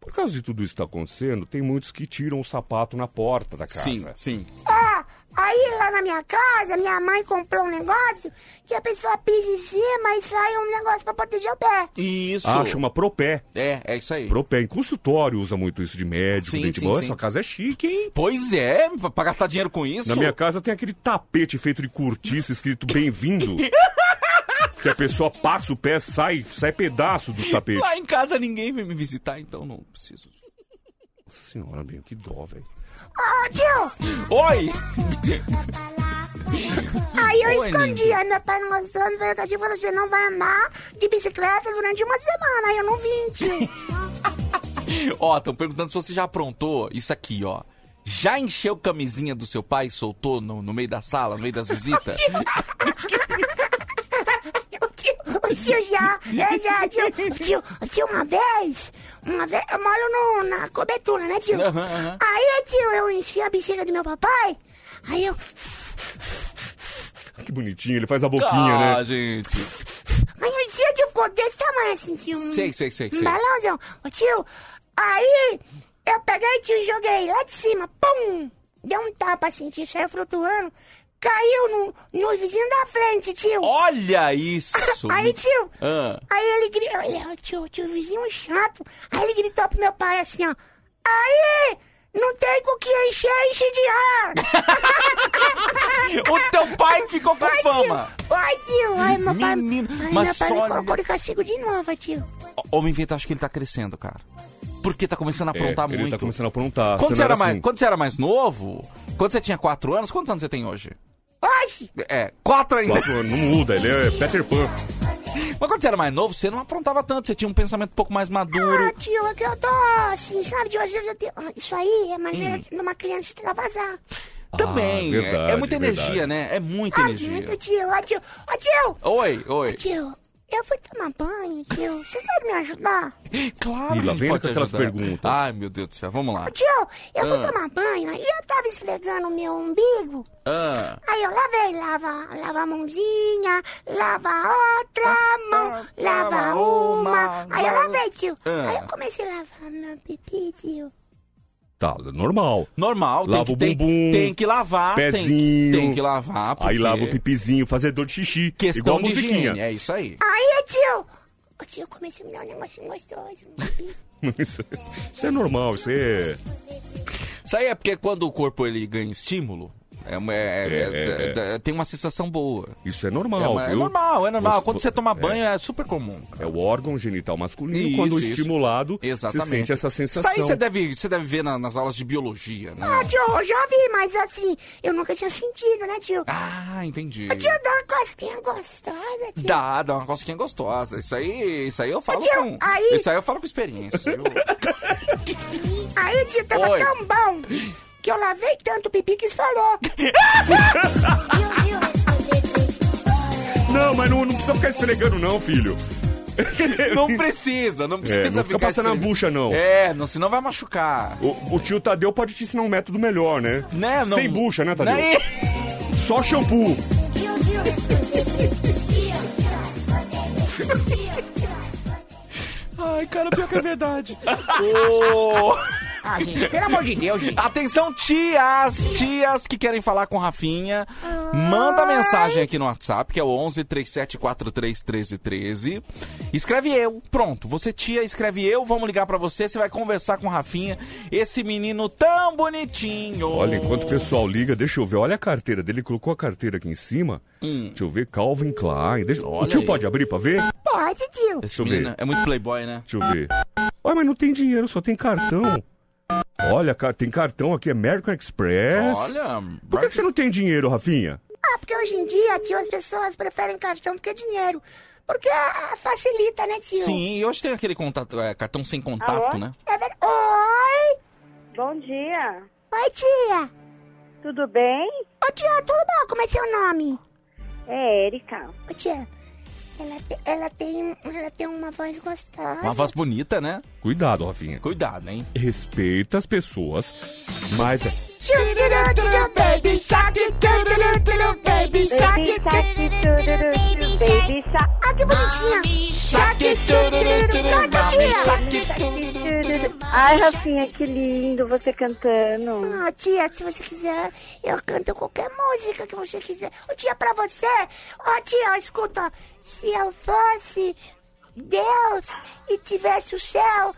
por causa de tudo isso que tá acontecendo, tem muitos que tiram o sapato na porta da casa. Sim, sim. Ah, aí lá na minha casa, minha mãe comprou um negócio que a pessoa pisa em cima e sai um negócio pra proteger o pé. Isso. Ah, chama propé. É, é isso aí. Propé. Em consultório usa muito isso de médico, Sim, dente sim, bom. sim. Sua casa é chique, hein? Pois é, pra- pra gastar dinheiro com isso. Na minha casa tem aquele tapete feito de cortiça escrito bem-vindo. que a pessoa passa o pé, sai, sai pedaço do tapete. Lá em casa ninguém vem me visitar, então não preciso. Nossa senhora, bem, que dó, velho. Ah, tio, Oi! aí eu Oi, escondi. Aí meu pai não gostando, veio e falou: você não vai andar de bicicleta durante uma semana. Aí eu não vim, tio. Ó, estão perguntando se você já aprontou isso aqui, ó. Já encheu camisinha do seu pai e soltou no, no meio da sala, no meio das visitas? O tio, o tio já, eu já, tio, o tio, tio, uma vez, uma vez, eu moro no, na cobertura, né, tio? Aham, aham. Aí, tio, eu enchi a bexiga do meu papai, aí eu, Que bonitinho, ele faz a boquinha, ah, né? gente. aí o tio, tio ficou desse tamanho, assim, tio. um- Sei, sei, sei, Um sei. balãozão. Ô, tio, aí eu peguei, tio, e joguei lá de cima, pum! Deu um tapa, assim, tio, saiu flutuando, caiu no, no vizinho da frente, tio. Olha isso! Aí, tio, Ah. Aí ele gritou, tio, tio vizinho chato. Aí ele gritou pro meu pai assim, ó. Aí, não tem com que encher, enche de ar. O teu pai ficou com Vai, fama! Tio. Vai, tio. Aí meu pai, Menino, aí mas meu pai só- me colocou de castigo de novo, tio. Homem Vento, acho que ele tá crescendo, cara. Porque tá começando a aprontar É, ele muito. tá começando a aprontar. Quando você, era era mais, assim. quando você era mais novo, quando você tinha 4 anos, quantos anos você tem hoje? Hoje, É, 4 ainda. Anos, não muda, ele é Peter Pan. Mas quando você era mais novo, você não aprontava tanto, você tinha um pensamento um pouco mais maduro. ah, tio, é que eu tô assim, sabe? De hoje eu já tenho... ah, Isso aí é maneira de uma criança extravasar. Também. Ah, é- verdade, é, muita energia, verdade. né? É muita Ai, energia. muito tio, ó, tio. Ó, tio. Oi, oi. Ô, tio, eu fui tomar banho, tio. Vocês podem me ajudar? Claro, que lá vem com aquelas ajudar. perguntas. Ai, meu Deus do céu, vamos lá. Ô, tio, eu fui Ah. tomar banho e eu tava esfregando o meu umbigo. Ah, Aí eu lavei, lava, lava a mãozinha, lava outra mão, lava uma. Aí eu lavei, tio. Ah. Aí eu comecei a lavar meu pipi, tio. Tá, normal. normal, tem Lava que, o tem, bumbum, tem que lavar, tem, pezinho. tem que lavar, porque... Aí lava o pipizinho, fazedor de xixi. Questão igual a de musiquinha. higiene, é isso aí. Aí, tio, ô, tio, comecei a me dar um negocinho gostoso. Isso, isso é normal, isso é. Isso aí é porque quando o corpo ele ganha estímulo, é, é- é- É, é, é- tem uma sensação boa. Isso é normal, é, é normal, é normal. Você- quando você toma banho é, super comum. É o órgão genital masculino, Isso, quando isso. estimulado, Exatamente. você sente essa Isso sensação. aí você deve, você deve ver na- nas aulas de biologia, né? Ah, tio, eu já vi, mas assim, eu nunca tinha sentido, né, tio? Ah, entendi. Tio, dá uma cosquinha gostosa, tio. Dá, dá uma cosquinha gostosa. Isso aí, isso aí eu falo tio, com. aí- Isso aí eu falo com experiência. viu? Aí, tio, tava Oi. tão bom que eu lavei tanto o pipi que esfalou. Não, mas não, não precisa ficar esfregando, não, filho. não precisa, não precisa É, não fica passando na esfregando. bucha, não. É, não, senão vai machucar. O, o tio Tadeu pode te ensinar um método melhor, né? Né, não- Sem bucha, né, Tadeu? Né? Só shampoo. Ai, cara, pior que é verdade. Ô, Ah, gente, pelo amor de Deus, gente. Atenção, tias, tias que querem falar com Rafinha, manda mensagem aqui no WhatsApp, que é o 11 3743 1313. Escreve eu, pronto. Você tia, escreve eu, vamos ligar pra você, você vai conversar com o Rafinha, esse menino tão bonitinho. Olha, enquanto o pessoal liga, deixa eu ver. Olha a carteira dele, colocou a carteira aqui em cima. Deixa eu ver, Calvin Klein. Deixa... O tio aí. pode abrir pra ver? Pode, tio. Esse Deixa eu menino ver. é muito playboy, né? Deixa eu ver. Olha, mas não tem dinheiro, só tem cartão. Olha, ca- tem cartão aqui, American Express. Olha, Por que, que você não tem dinheiro, Rafinha? Ah, porque hoje em dia, tio, as pessoas preferem cartão do que dinheiro. Porque ah, facilita, né, tio? Sim, e hoje tem aquele contato, é, cartão sem contato, Alô? né? É ver... Oi! Bom dia. Oi, tia. Tudo bem? Ô, tia, tudo bom? Como é seu nome? É Érica. Ô, tia, ela, te- ela, tem, ela tem uma voz gostosa. Uma voz bonita, né? Cuidado, Rafinha. Cuidado, hein? Respeita as pessoas, mas... Baby shark, baby shark, baby shark. Ah, que bonitinha. Tia. Ai, Rafinha, que lindo você cantando. Ah, tia, se você quiser, eu canto qualquer música que você quiser. Ô, tia, pra você, ó, tia, escuta. Se eu fosse Deus e tivesse o céu,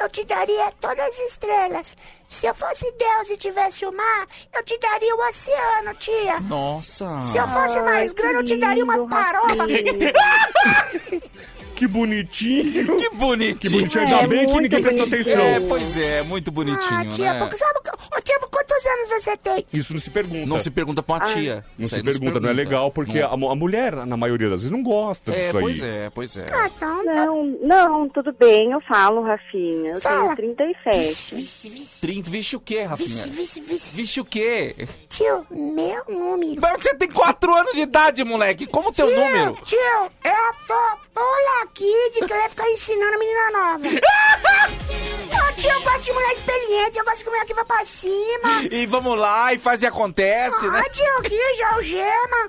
eu te daria todas as estrelas. Se eu fosse Deus e tivesse o mar, eu te daria o oceano, tia. Nossa. Se eu fosse mais grande, eu te daria uma parola. Que bonitinho. Que bonitinho. Que bonitinho. Ainda bem que ninguém prestou atenção. É, pois é, muito Ah, bonitinho, tia, né? porque sabe, ô, tia, quantos anos você tem? Isso não se pergunta. Não se pergunta pra uma Ah. tia. Não se aí pergunta, não é legal, porque Não. a, a mulher, na maioria das vezes, não gosta É, disso pois aí. é, pois é. Ah, então, tá. Não, não, tudo bem, eu falo, Rafinha. Eu Fala. tenho 37. Vixe, vixe, 30, vixe o quê, Rafinha? vixe, vixe, vixe. Vixe o quê? Tio, meu número. Mas você tem 4 anos de idade, moleque. Como o teu tio, número? Tio, eu tô pula aqui de querer ficar ensinando a menina nova. Ô, tio, eu gosto de mulher experiente, eu gosto de mulher que vai pra cima. E vamos lá, e faz e acontece, né? Ah, tio, aqui já o gema.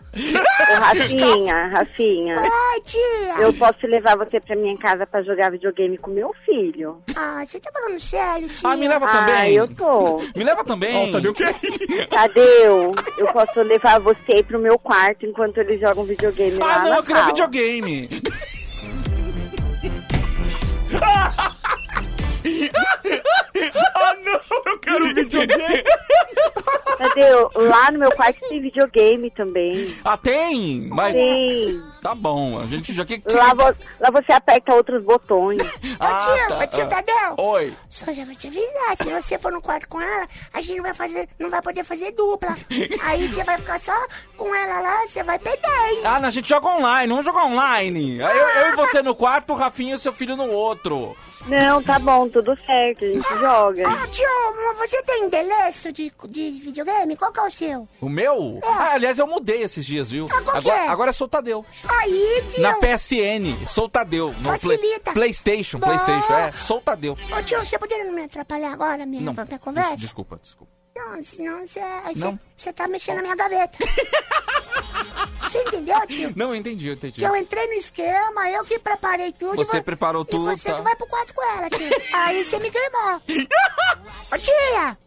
Ô, Rafinha, Rafinha. Ai, tia. Eu posso levar você pra minha casa pra jogar videogame com meu filho. Ah, você tá falando sério, tia? Ah, me leva Ah, também. eu tô. Me leva também. Ó, Tadeu, o quê? Tadeu, eu posso levar você pro meu quarto enquanto eles jogam videogame lá Ah, não, na eu queria sala. videogame. ah, não, eu quero videogame. Tadeu, lá no meu quarto tem videogame também. Ah, tem? Mas... Sim. Tá bom, a gente já... Que... Lá, vo- lá você aperta outros botões. Ah, Ô, tio, tá. ô, tio Ah. Tadeu. Oi. Só já vou te avisar, se você for no quarto com ela, a gente não vai fazer, não vai poder fazer dupla. Aí você vai ficar só com ela lá, você vai perder, hein? Ah, não, a gente joga online, vamos jogar online. Aí Eu, eu e você no quarto, o Rafinha e seu filho no outro. Não, tá bom, tudo certo, a gente joga. Ah, tio, você tem endereço de, de videogame? Qual que é o seu? O meu? É. Ah, aliás, eu mudei esses dias, viu? Ah, agora, é? agora é sou Tadeu. Aí, tio. Na PSN, sou Tadeu. No Facilita. Playstation, Bom. Playstation, é, sou Tadeu. Ô, tio, você poderia não me atrapalhar agora, minha, Não, minha conversa? des- desculpa, desculpa. Não, senão você tá mexendo na minha gaveta. você entendeu, tio? Não, eu entendi, eu entendi. Que eu entrei no esquema, eu que preparei tudo. Você e vo- preparou tudo, E você tá. que vai pro quarto com ela, tio. Aí você me queimou. Ô, tia!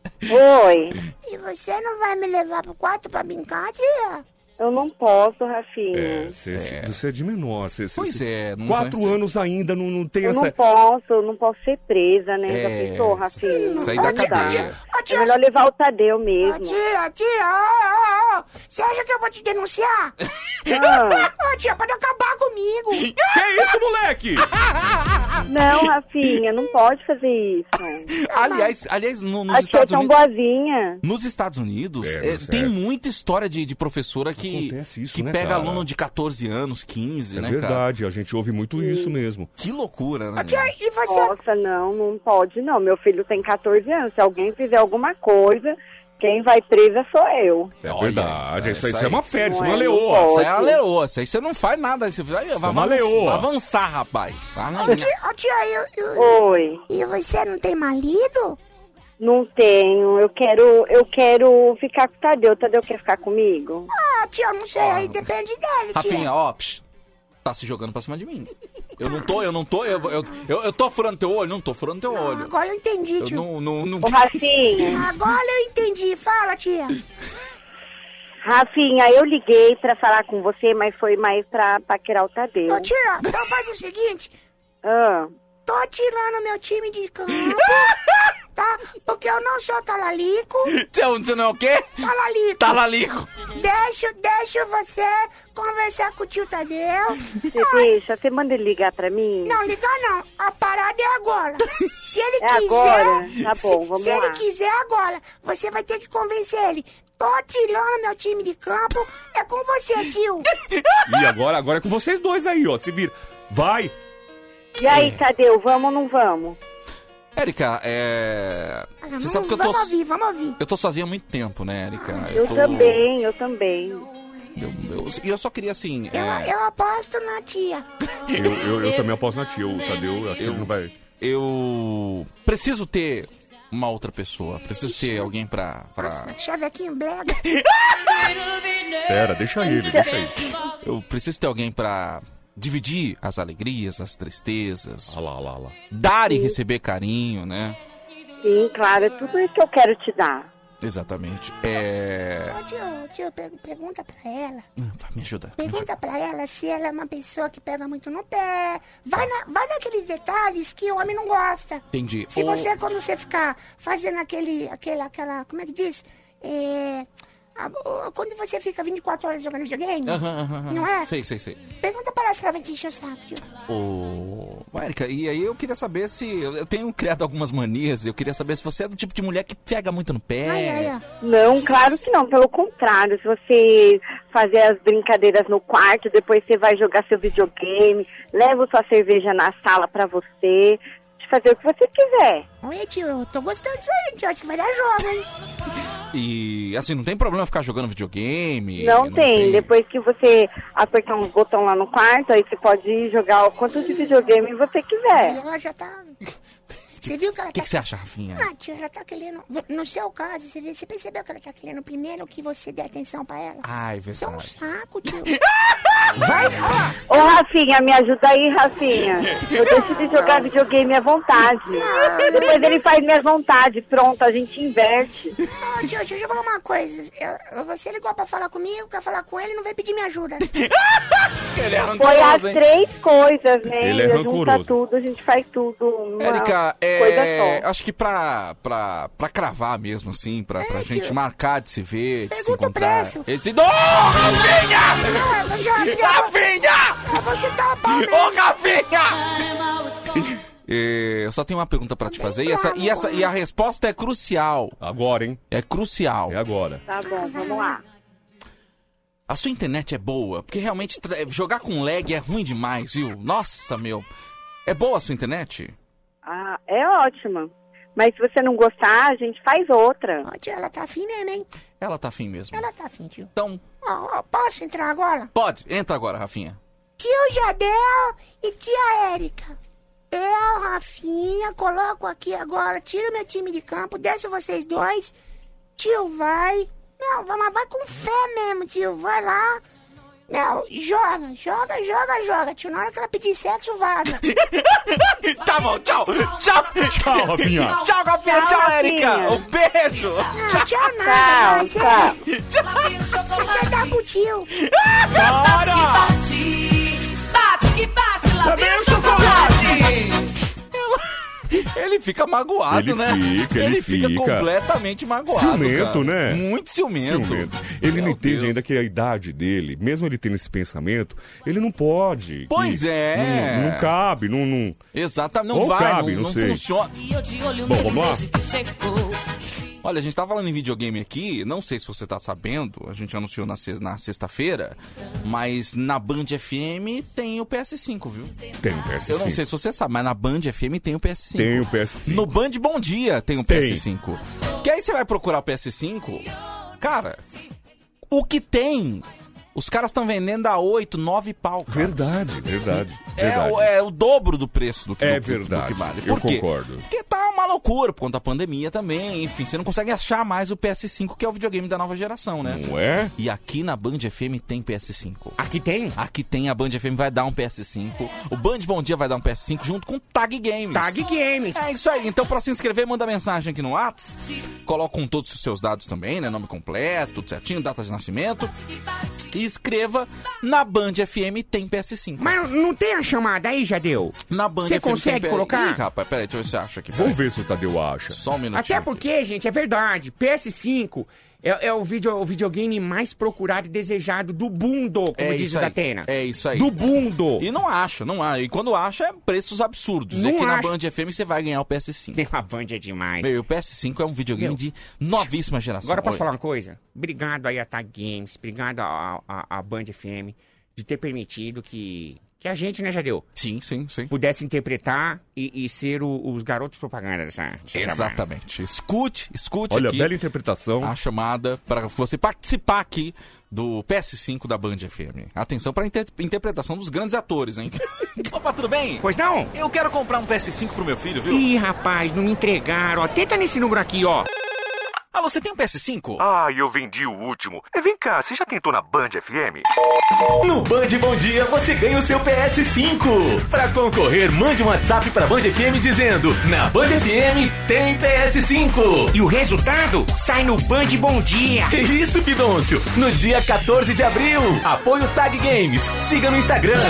Oi. E você não vai me levar pro quarto pra brincar, tia? Eu não posso, Rafinha. É, cê- cê- você é de menor. Cê, cê- Pois cê- é, não Quatro ser. anos ainda, não, não tem Eu essa... não posso, eu não posso ser presa, né? Já É, pensou, Rafinha? sair da dá. cadeia. É melhor levar o Tadeu mesmo. tia, tia, ô, ô, ô, você acha que eu vou te denunciar? Ah, tia, pode acabar comigo. Que isso, moleque? não, Rafinha, não pode fazer isso. Aliás, aliás no- nos A tia é Estados tão Unidos... boazinha. Nos Estados Unidos, É, é, tem é. muita história de, de professora que, Acontece isso, que né, pega cara? aluno de 14 anos, 15, É né, cara? verdade, a gente ouve muito isso mesmo. Que loucura, né? Tia, e você... Nossa, não, não pode não. Meu filho tem 14 anos. Se alguém fizer alguma coisa, quem vai presa sou eu. É verdade, é isso, aí- isso isso é aí. uma férias, Não uma é, leoa. Isso aí é uma leoa, isso aí você não faz nada. Você vai, vai, é uma avançar, leoa. avançar, rapaz. Ô, tia, ô, tia, eu, eu- Oi. e você não tem marido? Não tenho. Eu quero, eu quero ficar com o Tadeu. O Tadeu quer ficar comigo? Ah, tia, não sei, aí depende dele, tia. Rafinha, ó, psh, tá se jogando pra cima de mim. Eu não tô, eu não tô, eu, eu, eu, eu tô furando teu olho, não tô furando teu olho. Agora eu entendi, Eu tio. não, não, não... Ô, Rafinha. Agora eu entendi. Fala, tia. Rafinha, eu liguei pra falar com você, mas foi mais pra paquerar o Tadeu. Ô, tia, então faz o seguinte. Ah, Tô tirando meu time de campo, tá? Porque eu não sou talalico. Você, você não é o quê? Talalico. Talalico. Deixa, deixa você conversar com o tio Tadeu. você deixa, você manda ele ligar pra mim? Não, ligar não. A parada é agora. Se ele É quiser... agora? Tá bom, se, vamos Se lá. ele quiser agora, você vai ter que convencer ele. Tô tirando meu time de campo. É com você, tio. E agora, agora é com vocês dois aí, ó. Se vira. Vai! E aí, Tadeu, vamos ou não vamos? Érica, é. Ah, Você sabe que eu tô. Vamos ouvir, vamos ouvir. Eu tô sozinho há muito tempo, né, Érica? Eu tô- também, eu também. eu- eu- E eu, só queria assim. Eu, é, eu aposto na tia. Eu, eu, eu também aposto na tia. O Tadeu, acho que ele não vai. Eu preciso ter uma outra pessoa. Preciso ter alguém pra. pra... Chavequinho brega. Pera, deixa ele, deixa ele. Eu preciso ter alguém pra dividir as alegrias, as tristezas. Olha lá, olha lá, olha lá. Dar e receber carinho, né? Sim, claro, é tudo isso que eu quero te dar. Exatamente. É. Ô, tio, tio, per- pergunta pra ela. Vai, me ajuda. Pergunta pra ela se ela é uma pessoa que pega muito no pé. Vai, na, vai naqueles detalhes que o homem não gosta. Entendi. Se você, quando você ficar fazendo aquele, aquele, aquela, como é que diz? É, quando você fica 24 horas jogando videogame, aham, aham, aham. não é? Sei, sei, sei. Pergunta pra ela se ela vai te encher o saco, tio. Ô, Érica, e aí eu queria saber se. Eu tenho criado algumas manias, eu queria saber se você é do tipo de mulher que pega muito no pé. Ai, ai, ai. Não, claro que não, pelo contrário, se você fazer as brincadeiras no quarto, depois você vai jogar seu videogame, leva sua cerveja na sala pra você, de fazer o que você quiser. Oi, tio, eu tô gostando disso aí, tio. Acho que vai dar jogo, hein? E assim, não tem problema ficar jogando videogame. não, tem. depois que você apertar uns botões lá no quarto, aí você pode jogar o quanto de videogame você quiser. Ela já tá... Você viu que ela O que, tá... que você acha, Rafinha? Ah, tio, já tá querendo... No seu caso, você, vê- você percebeu que ela tá querendo primeiro que você dê atenção pra ela? Ai, Isso é um verdade. saco, tio. Vai, Ô, Rafinha, me ajuda aí, Rafinha. Eu deixo de jogar videogame à vontade. Depois ele faz minhas vontades. Pronto, a gente inverte. Ô, tio, deixa eu falar uma coisa. Eu- você ligou pra falar comigo, quer falar com ele, não vem pedir minha ajuda. Ele é Foi as três coisas, né? Ele é Junta rancoroso. tudo, a gente faz tudo. Uma Érica, coisa é, só. acho que pra, pra, pra cravar mesmo, assim, pra, pra gente tio. marcar de se ver, de se Pergunta o encontrar. preço. Esse... Ô, Rafinha! Já- já- Rafinha! Eu vou chutar o. Ô, Rafinha! É, eu só tenho uma pergunta pra te fazer e, essa, e, essa, e a resposta é crucial. Agora, hein? É crucial. É agora. Tá bom, vamos lá. A sua internet é boa, porque realmente jogar com lag é ruim demais, viu? Nossa, meu. É boa a sua internet? Ah, é ótima. Mas se você não gostar, a gente faz outra. Ó, tio, ela tá afim mesmo, hein? Ela tá afim mesmo. Ela tá afim, tio. Então, Ó, ó, posso entrar agora? pode, entra agora, Rafinha. Tio Jadel e tia Érica. Eu, Rafinha, coloco aqui agora, tiro meu time de campo, deixo vocês dois. Tio vai. Não, vai- mas vai com fé mesmo, tio. Vai lá. Não, joga, joga, joga, joga. Tio, na hora que ela pedir sexo, vaza. tá bom, tchau. Tchau. Tchau, Rafinha. Tchau, Rafinha. Tchau, Tchau. Rafinha. Um beijo. Não, tchau nada. Tchau, Você- tchau. Você quer dar pro tio. Bate que bate, lá vem o chocolate. Ele fica magoado, Ele né? fica, ele fica, fica. completamente magoado. Ciumento, cara. né? Muito ciumento. Ciumento. Ele não Meu entende Deus. ainda que a idade dele, mesmo ele tendo esse pensamento, ele não pode. Pois é. Não, não cabe, não. não... Exatamente, não Ou vai, cabe, não, não não sei. funciona. Bom, vamos lá? Olha, a gente tá falando em videogame aqui, não sei se você tá sabendo, a gente anunciou na, se- na sexta-feira, mas na Band FM tem o PS5, viu? Tem o PS5. Eu não sei se você sabe, mas na Band FM tem o PS5. Tem o PS5. No Band Bom Dia tem o Tem. PS5. Que aí você vai procurar o PS5, cara, o que tem Os caras estão vendendo a 8, 9 pau. cara. Verdade, verdade. É, verdade. o, é o dobro do preço do que, É do, verdade, do que vale. eu Por quê? concordo. Porque loucura por conta da pandemia também. Enfim, você não consegue achar mais o PS5, que é o videogame da nova geração, né? Não é? E aqui na Band FM tem PS5. Aqui tem? Aqui tem, a Band FM vai dar um PS5. O Band Bom Dia vai dar um PS5 junto com o Tag Games. Tag Games. É isso aí. Então, pra se inscrever, manda mensagem aqui no Whats. Coloca com todos os seus dados também, né? Nome completo, tudo certinho, data de nascimento. E escreva na Band FM tem PS5. Mas não tem a chamada aí, Jadeu? Na Band Você FM tem consegue PS5. colocar? Ih, rapaz, peraí, deixa eu ver se você acha aqui. Vamos ver se o Tadeu acha. Só um minutinho. Até porque, gente, é verdade. PS5 é, é o, vídeo, o videogame mais procurado e desejado do mundo, como É diz isso o aí. Datena. É isso aí. Do mundo. E não acha, não acha. E quando acha, é preços absurdos. Não e aqui na acha. Band FM você vai ganhar o PS5. A Band é demais. Meu, o PS5 é um videogame Meu. de novíssima geração. Agora posso Oi. falar uma coisa? Obrigado aí a Tag Games, obrigado a, a, a Band FM de ter permitido que, que a gente, né, Jadeu? Sim, sim, sim. Pudesse interpretar e, e ser o- os garotos propaganda dessa, chamada. Exatamente. Escute, escute Olha, aqui bela interpretação. a chamada para você participar aqui do PS5 da Band FM. Atenção para a inter- interpretação dos grandes atores, hein? Opa, tudo bem? Pois não? Eu quero comprar um PS5 pro meu filho, viu? Ih, rapaz, não me entregaram, ó. Tenta nesse número aqui, ó. Alô, você tem um PS5? Ah, eu vendi o último. É, vem cá, você já tentou na Band FM? No Band Bom Dia você ganha o seu PS5. Para concorrer, mande um WhatsApp para Band FM dizendo: Na Band FM tem PS5. E o resultado sai no Band Bom Dia. Isso, Pidôncio. No dia 14 de abril. Apoio Tag Games. Siga no Instagram.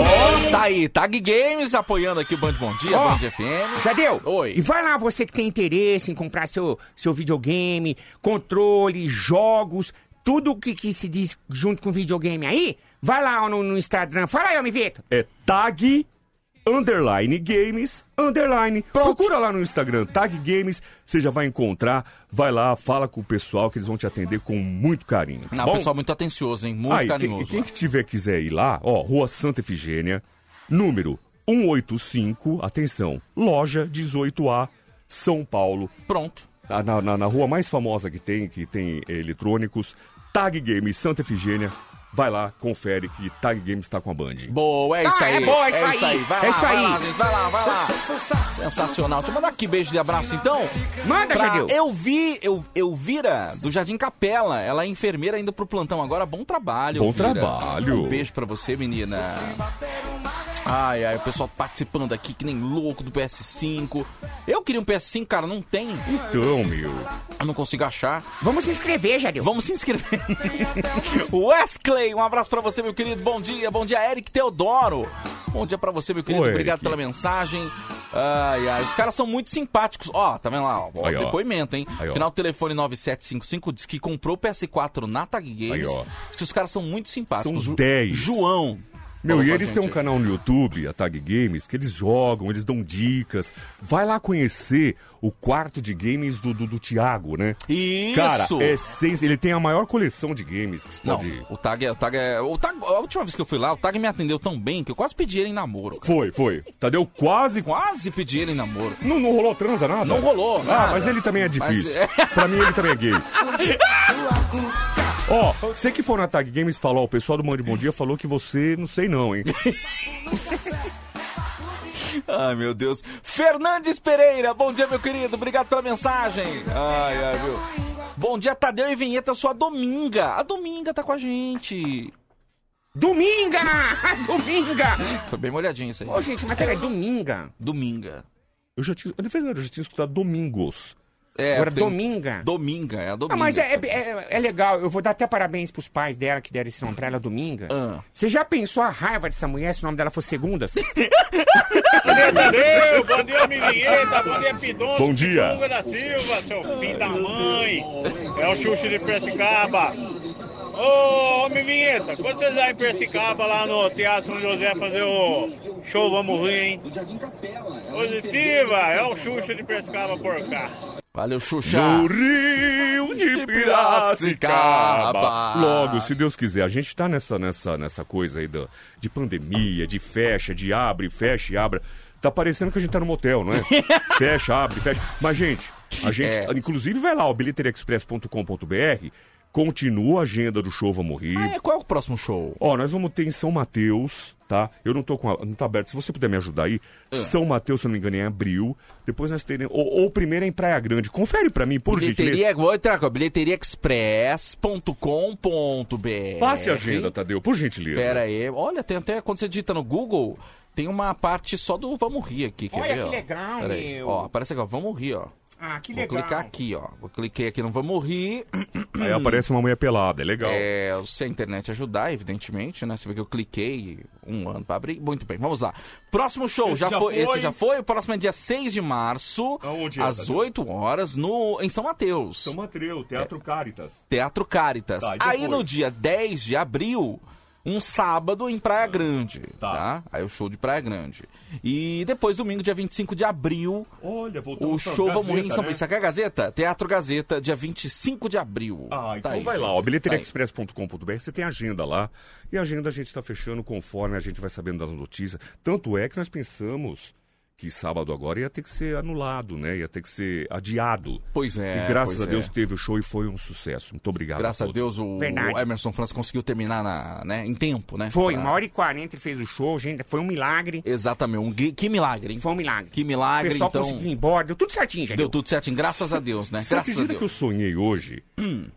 Ó, tá aí, Tag Games apoiando aqui o Band Bom Dia, Ó, Band FM. Jadeu, Oi. e vai lá você que tem interesse em comprar seu, seu videogame, controle, jogos, tudo que, que se diz junto com videogame aí, vai lá no, no Instagram. Fala aí, homem Vitor. É tag underline games underline. Procura lá no Instagram tag games, você já vai encontrar. Vai lá, fala com o pessoal que eles vão te atender com muito carinho. tá Não, bom? pessoal muito atencioso, hein? Muito quem- carinhoso. E quem, que tiver quiser ir lá, ó, Rua Santa Efigênia, número 185, atenção, loja 18A, São Paulo. Pronto. Na, na- na- na rua mais famosa que tem, que tem eh, eletrônicos, Tag Games Santa Efigênia. Vai lá, confere que Tag Games tá com a Band. Boa, é isso Ah, aí. é boa, é isso aí. Vai É lá, isso vai aí. lá, gente. Vai lá, vai lá. Sensacional. Deixa eu mandar aqui beijos e abraços, então. Manda, Pra Jadeu. Eu vi, eu, Elvira, do Jardim Capela. Ela é enfermeira indo pro plantão agora. Bom trabalho, Bom Elvira. trabalho. Um beijo pra você, menina. Ai, ai, o pessoal participando aqui que nem louco do PS5. Eu queria um PS5, cara, não tem. Então, meu. Eu não consigo achar. Vamos se inscrever, Jadeu. Vamos se inscrever. Wesley, um abraço pra você, meu querido. Bom dia, bom dia, Eric Teodoro. Bom dia pra você, meu querido. Ô, Obrigado Eric. pela mensagem. Ai, ai, os caras são muito simpáticos. Ó, tá vendo lá? Ó, Aí, ó. depoimento, hein? Aí, ó. Final do telefone 9755 diz que comprou o PS4 na Tag Games. Aí, ó. Diz que os caras são muito simpáticos. São Ju- 10. João. Meu, e eles têm um canal no YouTube, a Tag Games, que eles jogam, eles dão dicas. Vai lá conhecer o quarto de games do, do, do Thiago, né? Isso! Cara, é sens... ele tem a maior coleção de games que você Não, pode... o Tag é. O tag é o tag, a última vez que eu fui lá, o Tag me atendeu tão bem que eu quase pedi ele em namoro. cara. Foi, foi. Tadeu quase... Quase pedi ele em namoro. Não, não rolou transa nada? Não rolou, Ah, nada. mas ele também é difícil. Mas é- Pra mim, ele também é gay. Ó, você que for na Tag Games falou, o pessoal do Mande Bom Dia falou que você, não sei não, hein? Ai, meu Deus. Fernandes Pereira, bom dia, meu querido. Obrigado pela mensagem. Ai, ai, meu. Bom dia, Tadeu e Vinheta. Eu sou a Dominga. A Dominga tá com a gente. Dominga! Dominga! Foi bem molhadinho isso aí. Ô, gente, mas peraí, Dominga. Dominga. Eu já tinha, na verdade, eu já tinha escutado Domingos. É, Agora, tem- Dominga. Dominga, é a Dominga. Ah, mas é, é, é- é legal, eu vou dar até parabéns pros pais dela que deram esse nome pra ela, Dominga. Ah. Você já pensou a raiva dessa mulher se o nome dela fosse Segundas? Bom dia, Tadeu. Bom dia, Milinheta. Bom dia, Pidoncio. Bom dia. Pitunga da Silva, seu filho da mãe. É o Xuxo de Piracicaba. Ô, homem vinheta, quando vocês vão em Piracicaba, lá no Teatro São José, fazer o show Vamos Rir, hein? Positiva, é o Xuxo de Piracicaba por cá. Valeu, Xuxa. No Rio de Piracicaba. Logo, se Deus quiser. A gente tá nessa, nessa, nessa coisa aí da, de pandemia, de fecha, de abre, fecha e abra. Tá parecendo que a gente tá no motel, não é? fecha, abre, fecha. Mas, gente, a gente, É. inclusive, vai lá, ó, bilheteriaexpress.com.br. Continua a agenda do show Vamos Rir. Ah, é, qual é o próximo show? Ó, nós vamos ter em São Mateus, tá? Eu não tô com a, não tá aberto. Se você puder me ajudar aí, Ah. São Mateus, se eu não me engano, é em abril. Depois nós teremos. Ou, ou primeiro é em Praia Grande. Confere pra mim, por gentileza. Bilheteria, vou entrar com bilheteriaexpress.com.br. Passe a agenda, Tadeu, por gentileza. Pera aí. Olha, tem até quando você digita no Google, tem uma parte só do Vamos Rir aqui. Quer Olha ver, que ó? legal, Pera aí. meu. Ó, aparece aqui, ó. Vamos Rir, ó. Ah, que Vou legal. clicar aqui, ó. Vou cliquei aqui no Vamos Rir. Aí aparece uma mulher pelada, é legal. É, se a internet ajudar, evidentemente, né? Você vê que eu cliquei um ano pra abrir. Muito bem, vamos lá. Próximo show, Esse já, já foi, foi. Esse já foi. O próximo é dia 6 de março, Aonde é, às Tadeu? 8 horas, no, em São Mateus. São Mateus, Teatro Caritas. Teatro Caritas. Tá, Aí no dia 10 de abril, um sábado em Praia Grande. Tá. Aí o show de Praia Grande. E depois, domingo, dia 25 de abril, Olha, o show Vamos Rir em Gazeta, São né? Paulo. Isso aqui é a Gazeta? Teatro Gazeta, dia 25 de abril. Ah, então Tá aí, vai lá, gente. ó, Tá aí. bilheteriaexpress.com.br, você tem agenda lá, e a agenda a gente tá fechando conforme a gente vai sabendo das notícias. Tanto é que nós pensamos que sábado agora ia ter que ser anulado, né? Ia ter que ser adiado. Pois é, E graças pois a Deus é. teve o show e foi um sucesso. Muito obrigado. Graças a todos. Deus o, Verdade. o Emerson França conseguiu terminar na, né, em tempo, né? Foi, Pra- uma hora e quarenta ele fez o show, gente, foi um milagre. Exatamente, um, que milagre, hein? Foi um milagre. Que O milagre, pessoal então. conseguiu ir embora, deu tudo certinho, já Deu tudo certinho, graças a Deus, né? Você Graças a acredita que eu Deus. sonhei hoje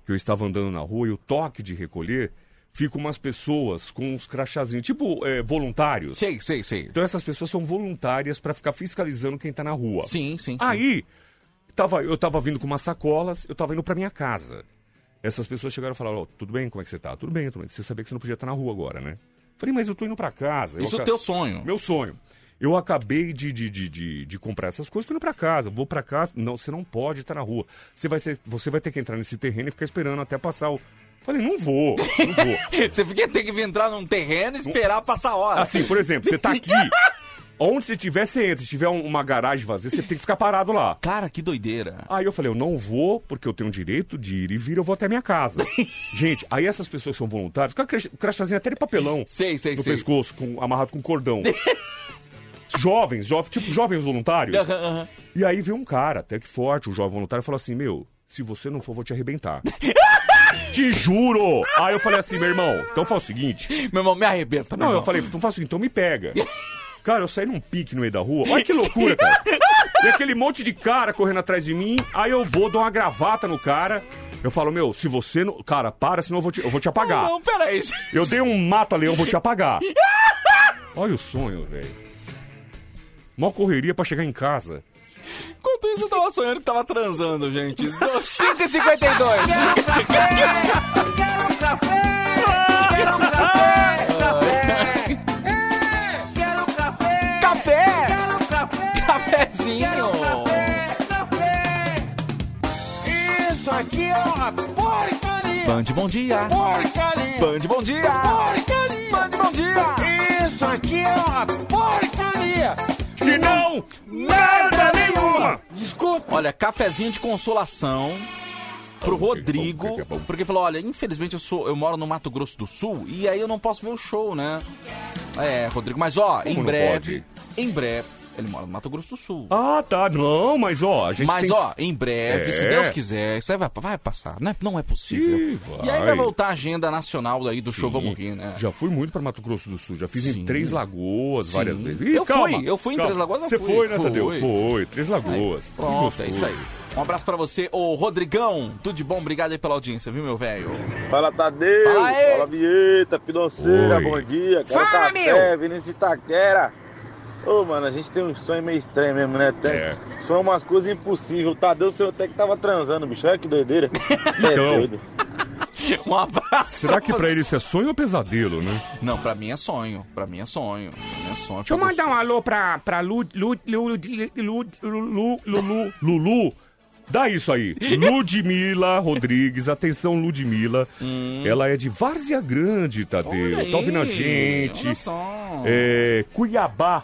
que eu estava andando na rua e o toque de recolher fica umas pessoas com uns crachazinhos, tipo é, voluntários. Sei, sei, sei. Então essas pessoas são voluntárias para ficar fiscalizando quem tá na rua. Sim, sim, sim. Aí, tava, eu tava vindo com umas sacolas, eu tava indo pra minha casa. Essas pessoas chegaram e falaram, ó, tudo bem, como é que você tá? Tudo bem, tudo bem. Você sabia que você não podia estar na rua agora, né? Falei, mas eu tô indo pra casa. Isso é teu sonho. Meu sonho. Eu acabei de, de, de, de, de comprar essas coisas, tô indo pra casa. Vou pra casa. Não, você não pode estar na rua. Você vai, ser, você vai ter que entrar nesse terreno e ficar esperando até passar o... Falei, não vou, não vou. Você fica tem que entrar num terreno e esperar passar a hora. Assim, por exemplo, você tá aqui. Onde você tiver, você entra. Se tiver um- uma garagem vazia, você tem que ficar parado lá. Cara, que doideira. Aí eu falei, eu não vou, porque eu tenho o direito de ir e vir, eu vou até minha casa. Gente, aí essas pessoas são voluntárias, com a crash- crachazinha até de papelão. Sei, sei, no sei. pescoço, com, amarrado com cordão. jovens, jovens, tipo jovens voluntários. Aham, aham. E aí veio um cara, até que forte, um jovem voluntário, falou assim, meu, se você não for, vou te arrebentar. Te juro! Aí eu falei assim, meu irmão, então faz o seguinte... Meu irmão, me arrebenta, meu Não, eu irmão. falei, então faz o seguinte, então me pega. Cara, eu saí num pique no meio da rua. Olha que loucura, cara. E aquele monte de cara correndo atrás de mim. Aí eu vou, dou uma gravata no cara. Eu falo, meu, se você não. Cara, para, senão eu vou te, eu vou te apagar. Não, peraí. gente. Eu dei um mata-leão, vou te apagar. Olha o sonho, velho. Mó correria pra chegar em casa. Enquanto isso, eu tava sonhando que tava transando, gente. 5h52. Quero um café! Quero um café! Café! Quero um café! Café! Quero um café! Cafezinho! Café! Isso aqui é uma porcaria! Band, bom dia. Porcaria! Band, bom dia. Porcaria! Band, bom dia. Isso aqui é uma porcaria! E não, merda Desculpa! Olha, cafezinho de consolação pro Rodrigo, porque falou, olha, infelizmente eu sou, eu moro no Mato Grosso do Sul e aí eu não posso ver o show, né? É, Rodrigo, mas ó, em não breve, em breve, ele mora no Mato Grosso do Sul. Ah, tá. Não, mas ó, a gente Mas tem... ó, em breve, se É. Deus quiser, isso aí vai, vai passar, né? Não é possível. Ih, E aí vai voltar a agenda nacional daí do show Sim. Vamos Rir, né? Já fui muito pra Mato Grosso do Sul. Já fiz Sim. em Três Lagoas Sim. várias vezes. Ih, Eu calma, fui, eu fui em calma. Três Lagoas, eu Você fui. foi, né. Tadeu? Foi, Três Lagoas. Que Pronto, é isso aí. Um abraço pra você, ô Rodrigão. Tudo de bom, obrigado aí pela audiência, viu, meu velho? Fala, Tadeu. Fala aí. Fala, Vieta, Pidonceira, Oi. bom dia. Quero Fala, café, meu. Vinícius de Itaquera. Ô, mano, a gente tem um sonho meio estranho mesmo, né? Tem, É. São umas coisas impossíveis. O Tadeu, seu até que tava transando, bicho. Olha que doideira. Então. É doido. Um abraço. Será que pra ele isso é sonho ou pesadelo, né? Não, pra mim é sonho. Pra mim é sonho. Pra mim é sonho. Deixa eu mandar um alô pra, pra Lu, Lu, Lu, Lu, Lu, Lu, Lulu. Lulu, dá isso aí. Ludmila Rodrigues, atenção Ludmila. Ela é de Várzea Grande, Tadeu. Tá ouvindo a gente. olha só. É, Cuiabá.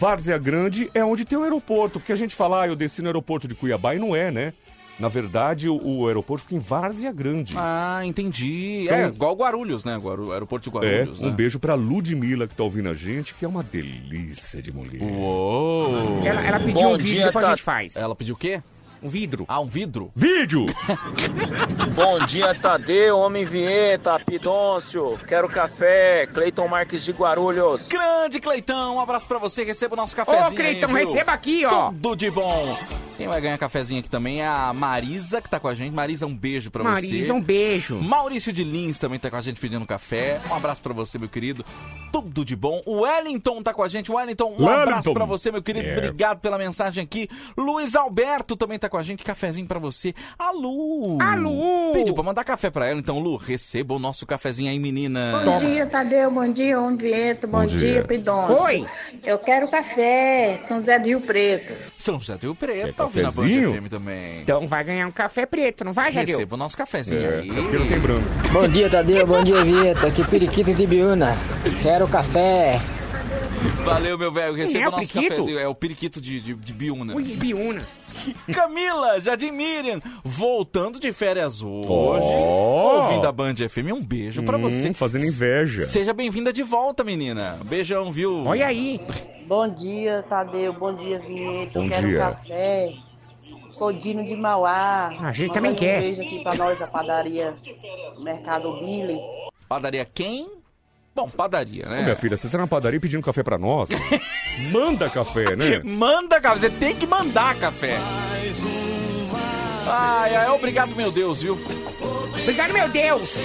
Várzea Grande é onde tem o aeroporto. Porque a gente fala, ah, eu desci no aeroporto de Cuiabá e não é, né? Na verdade, o, o aeroporto fica em Várzea Grande. Ah, entendi. Então- é, igual Guarulhos, né? Guaru... Aeroporto de É, Guarulhos, um né? beijo pra Ludmila que tá ouvindo a gente, que é uma delícia de mulher. Uou. Ela, ela pediu Bom o vídeo, dia, depois a Tati. gente faz. Ela pediu o quê? Um vidro. Ah, um vidro? Vídeo! Bom dia, Tadeu, Homem Vinheta, Pidôncio, quero café, Cleiton Marques de Guarulhos. Grande Cleitão, um abraço pra você, receba o nosso cafezinho Ô, viu? receba aqui, ó. Tudo de bom. Quem vai ganhar cafezinho aqui também é a Marisa, que tá com a gente. Marisa, um beijo pra você. Marisa, um beijo. Maurício de Lins também tá com a gente pedindo café. Um abraço pra você, meu querido. Tudo de bom. O Wellington tá com a gente. Wellington, um Wellington. abraço pra você, meu querido. É. Obrigado pela mensagem aqui. Luiz Alberto também tá com a gente. Cafezinho pra você. A Lu. A Lu. Pediu pra mandar café pra ela. Então, Lu, receba o nosso cafezinho aí, menina. Bom dia, Tadeu. Bom dia, Homem Vieto. Bom, Bom dia, dia. Oi. Eu quero café. São José do Rio Preto. São José do Rio Preto, ouvindo a Band cafezinho? FM também. Então vai ganhar um café preto, não vai, Jadeu? Receba o nosso cafezinho É, aí. porque não tem branco. Bom dia, Tadeu. Bom dia, Vieta. Aqui Periquito de Biúna. Quero café. Valeu, meu velho. Receba é o o nosso periquito? cafezinho. É o periquito de, de, de Biúna. Ui, Biúna. Camila, Jardim Miriam, voltando de férias hoje. Ó. Ouvindo a Band FM. Um beijo pra Hum, você. fazendo inveja. Seja bem-vinda de volta, menina. Beijão, viu? Olha aí. Bom dia, Tadeu. Bom dia, Vinheta. Bom quero dia. café. Sou Dino de Mauá. A gente também quer. Um beijo aqui pra nós, a padaria Mercado Billy. Padaria quem? Bom, padaria, Ô, né? minha filha, você tá na padaria pedindo café pra nós? Manda café, né? Manda café, você tem que mandar café. Ai, ai, obrigado, meu Deus, viu? Obrigado, meu Deus.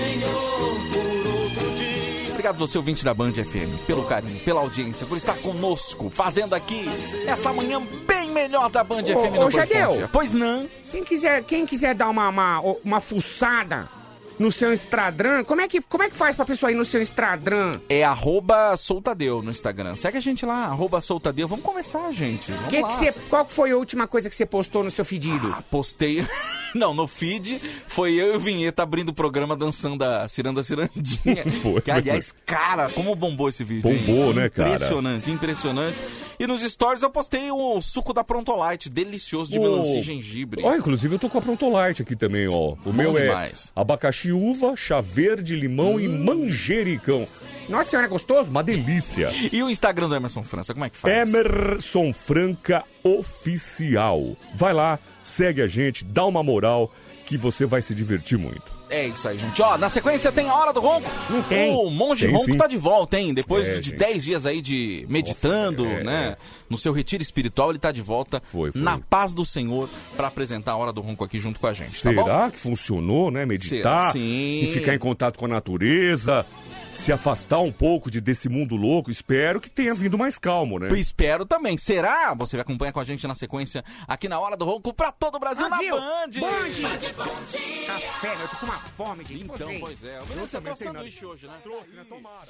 Obrigado você, ouvinte da Band FM, pelo carinho, pela audiência, por estar conosco, fazendo aqui essa manhã bem melhor da Band FM Ô, no ô. Band Pois não. Quem quiser, quem quiser dar uma, uma, uma fuçada no seu Instagram, como é que, como é que faz pra pessoa ir no seu Instagram? É arroba soltadeu no Instagram. Segue a gente lá, arroba soltadeu. Vamos conversar, gente. Vamos Que lá. que você, qual foi a última coisa que você postou no seu pedido? Postei. Não, no feed foi eu e o Vinheta abrindo o programa dançando a Ciranda Cirandinha. Foi. Que, aliás, cara, como bombou esse vídeo. hein? Bombou, né, cara? Impressionante, impressionante. E nos stories eu postei o suco da Prontolite, delicioso de Ô, melancia e gengibre. Ó, inclusive eu tô com a Prontolite aqui também, ó. O meu demais. é abacaxi, uva, chá verde, limão e manjericão. Nossa senhora, é gostoso? Uma delícia. E o Instagram do Emerson França, como é que faz? Emerson Franca Oficial. Vai lá, segue a gente, dá uma moral que você vai se divertir muito. É isso aí, gente. Ó, na sequência tem a Hora do Ronco. Não tem. O Monge Tem, Ronco sim. tá de volta, hein? Depois É, de gente. 10 dias aí de meditando, é, né? No seu retiro espiritual, ele tá de volta Foi, foi. na paz do Senhor pra apresentar a Hora do Ronco aqui junto com a gente, tá bom? Será que funcionou, né? Meditar Será? Sim. e ficar em contato com a natureza, se afastar um pouco de desse mundo louco. Espero que tenha vindo mais calmo, né? Espero também. Será? Você vai acompanhar com a gente na sequência aqui na Hora do Ronco pra todo o Brasil, Brasil, na Band. Band. Café, eu tô com uma fome, gente. Então, Vocês. pois é. Eu também trouxe tenho nada. sanduíche hoje, né? Trouxe, né? Tomara.